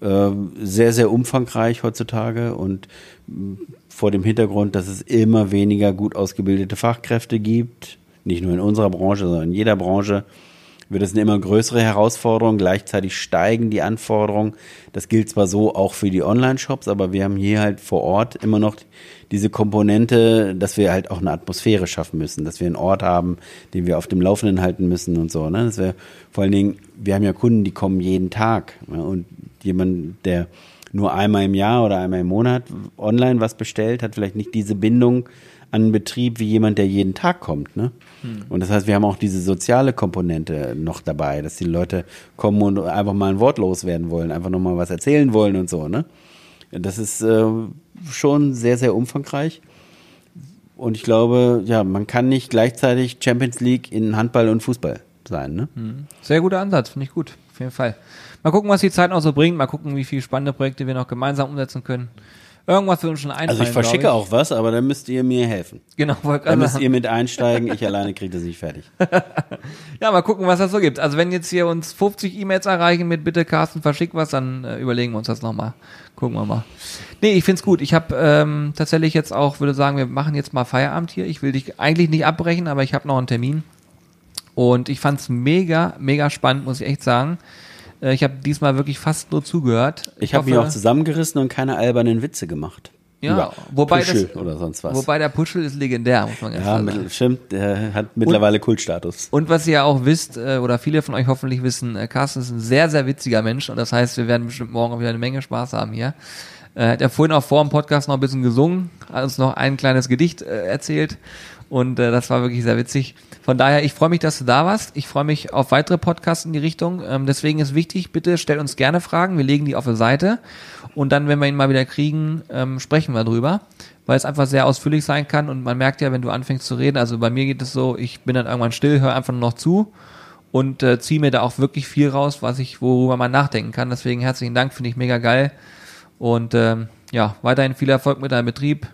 äh, sehr, sehr umfangreich heutzutage und mh, vor dem Hintergrund, dass es immer weniger gut ausgebildete Fachkräfte gibt, nicht nur in unserer Branche, sondern in jeder Branche, wird es eine immer größere Herausforderung. Gleichzeitig steigen die Anforderungen. Das gilt zwar so auch für die Online-Shops, aber wir haben hier halt vor Ort immer noch diese Komponente, dass wir halt auch eine Atmosphäre schaffen müssen, dass wir einen Ort haben, den wir auf dem Laufenden halten müssen und so. Ne? Dass wir vor allen Dingen, wir haben ja Kunden, die kommen jeden Tag. Ne? Und jemand, der nur einmal im Jahr oder einmal im Monat online was bestellt, hat vielleicht nicht diese Bindung an einen Betrieb wie jemand, der jeden Tag kommt. Ne? Und das heißt, wir haben auch diese soziale Komponente noch dabei, dass die Leute kommen und einfach mal ein Wort loswerden wollen, einfach nochmal was erzählen wollen und so. Ne? Das ist äh, schon sehr, sehr umfangreich. Und ich glaube, ja, man kann nicht gleichzeitig Champions League in Handball und Fußball sein. Ne? Sehr guter Ansatz, finde ich gut, auf jeden Fall. Mal gucken, was die Zeit noch so bringt, mal gucken, wie viele spannende Projekte wir noch gemeinsam umsetzen können. Irgendwas wird uns schon einfallen. Also ich verschicke glaub auch was, aber dann müsst ihr mir helfen. Genau, wollte Da gerade müsst ihr mit einsteigen, ich alleine kriege das nicht fertig. (laughs) Ja, mal gucken, was das so gibt. Also wenn jetzt hier uns 50 E-Mails erreichen mit bitte Carsten verschick was, dann äh, überlegen wir uns das nochmal. Gucken wir mal. Nee, ich find's gut. Ich habe ähm, tatsächlich jetzt auch, würde sagen, wir machen jetzt mal Feierabend hier. Ich will dich eigentlich nicht abbrechen, aber ich habe noch einen Termin. Und ich fand's mega, mega spannend, muss ich echt sagen. Äh, ich habe diesmal wirklich fast nur zugehört. Ich habe mich auch zusammengerissen und keine albernen Witze gemacht. Ja, Über wobei Puschel das- oder sonst was. Wobei der Puschel ist legendär, muss man ganz ja, sagen. mit, stimmt, der hat mittlerweile Kultstatus. Und was ihr ja auch wisst, äh, oder viele von euch hoffentlich wissen, äh, Carsten ist ein sehr, sehr witziger Mensch und das heißt, wir werden bestimmt morgen auch wieder eine Menge Spaß haben hier. Äh, hat er vorhin auch vor dem Podcast noch ein bisschen gesungen, hat uns noch ein kleines Gedicht äh, erzählt und äh, das war wirklich sehr witzig. Von daher, ich freue mich, dass du da warst. Ich freue mich auf weitere Podcasts in die Richtung. Ähm, deswegen ist wichtig, bitte stellt uns gerne Fragen. Wir legen die auf die Seite und dann, wenn wir ihn mal wieder kriegen, ähm, sprechen wir drüber, weil es einfach sehr ausführlich sein kann und man merkt ja, wenn du anfängst zu reden, also bei mir geht es so, ich bin dann irgendwann still, höre einfach nur noch zu und äh, ziehe mir da auch wirklich viel raus, was ich, worüber man nachdenken kann. Deswegen herzlichen Dank, finde ich mega geil. Und ähm, ja, weiterhin viel Erfolg mit deinem Betrieb.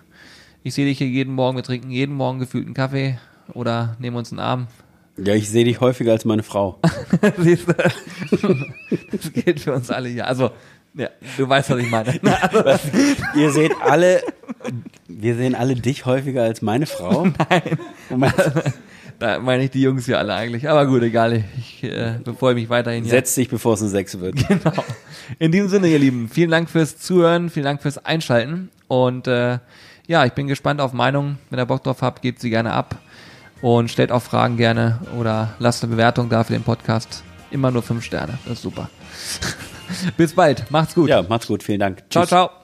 Ich sehe dich hier jeden Morgen, wir trinken jeden Morgen gefühlt einen Kaffee oder nehmen uns einen Arm. Ja, ich sehe dich häufiger als meine Frau. (laughs) Siehst du? Das gilt für uns alle hier. Also, ja, du weißt, was ich meine. (laughs) Ihr seht alle, wir sehen alle dich häufiger als meine Frau. (laughs) Nein. Da meine ich die Jungs hier alle eigentlich. Aber gut, egal. Ich äh, bevor ich mich weiterhin Setz dich, bevor es ein Sechs wird. Genau. In diesem Sinne, ihr Lieben, vielen Dank fürs Zuhören, vielen Dank fürs Einschalten und äh, ja, ich bin gespannt auf Meinungen. Wenn ihr Bock drauf habt, gebt sie gerne ab und stellt auch Fragen gerne oder lasst eine Bewertung da für den Podcast. Immer nur fünf Sterne, das ist super. (laughs) Bis bald, macht's gut. Ja, macht's gut, vielen Dank. ciao, Tschüss. ciao.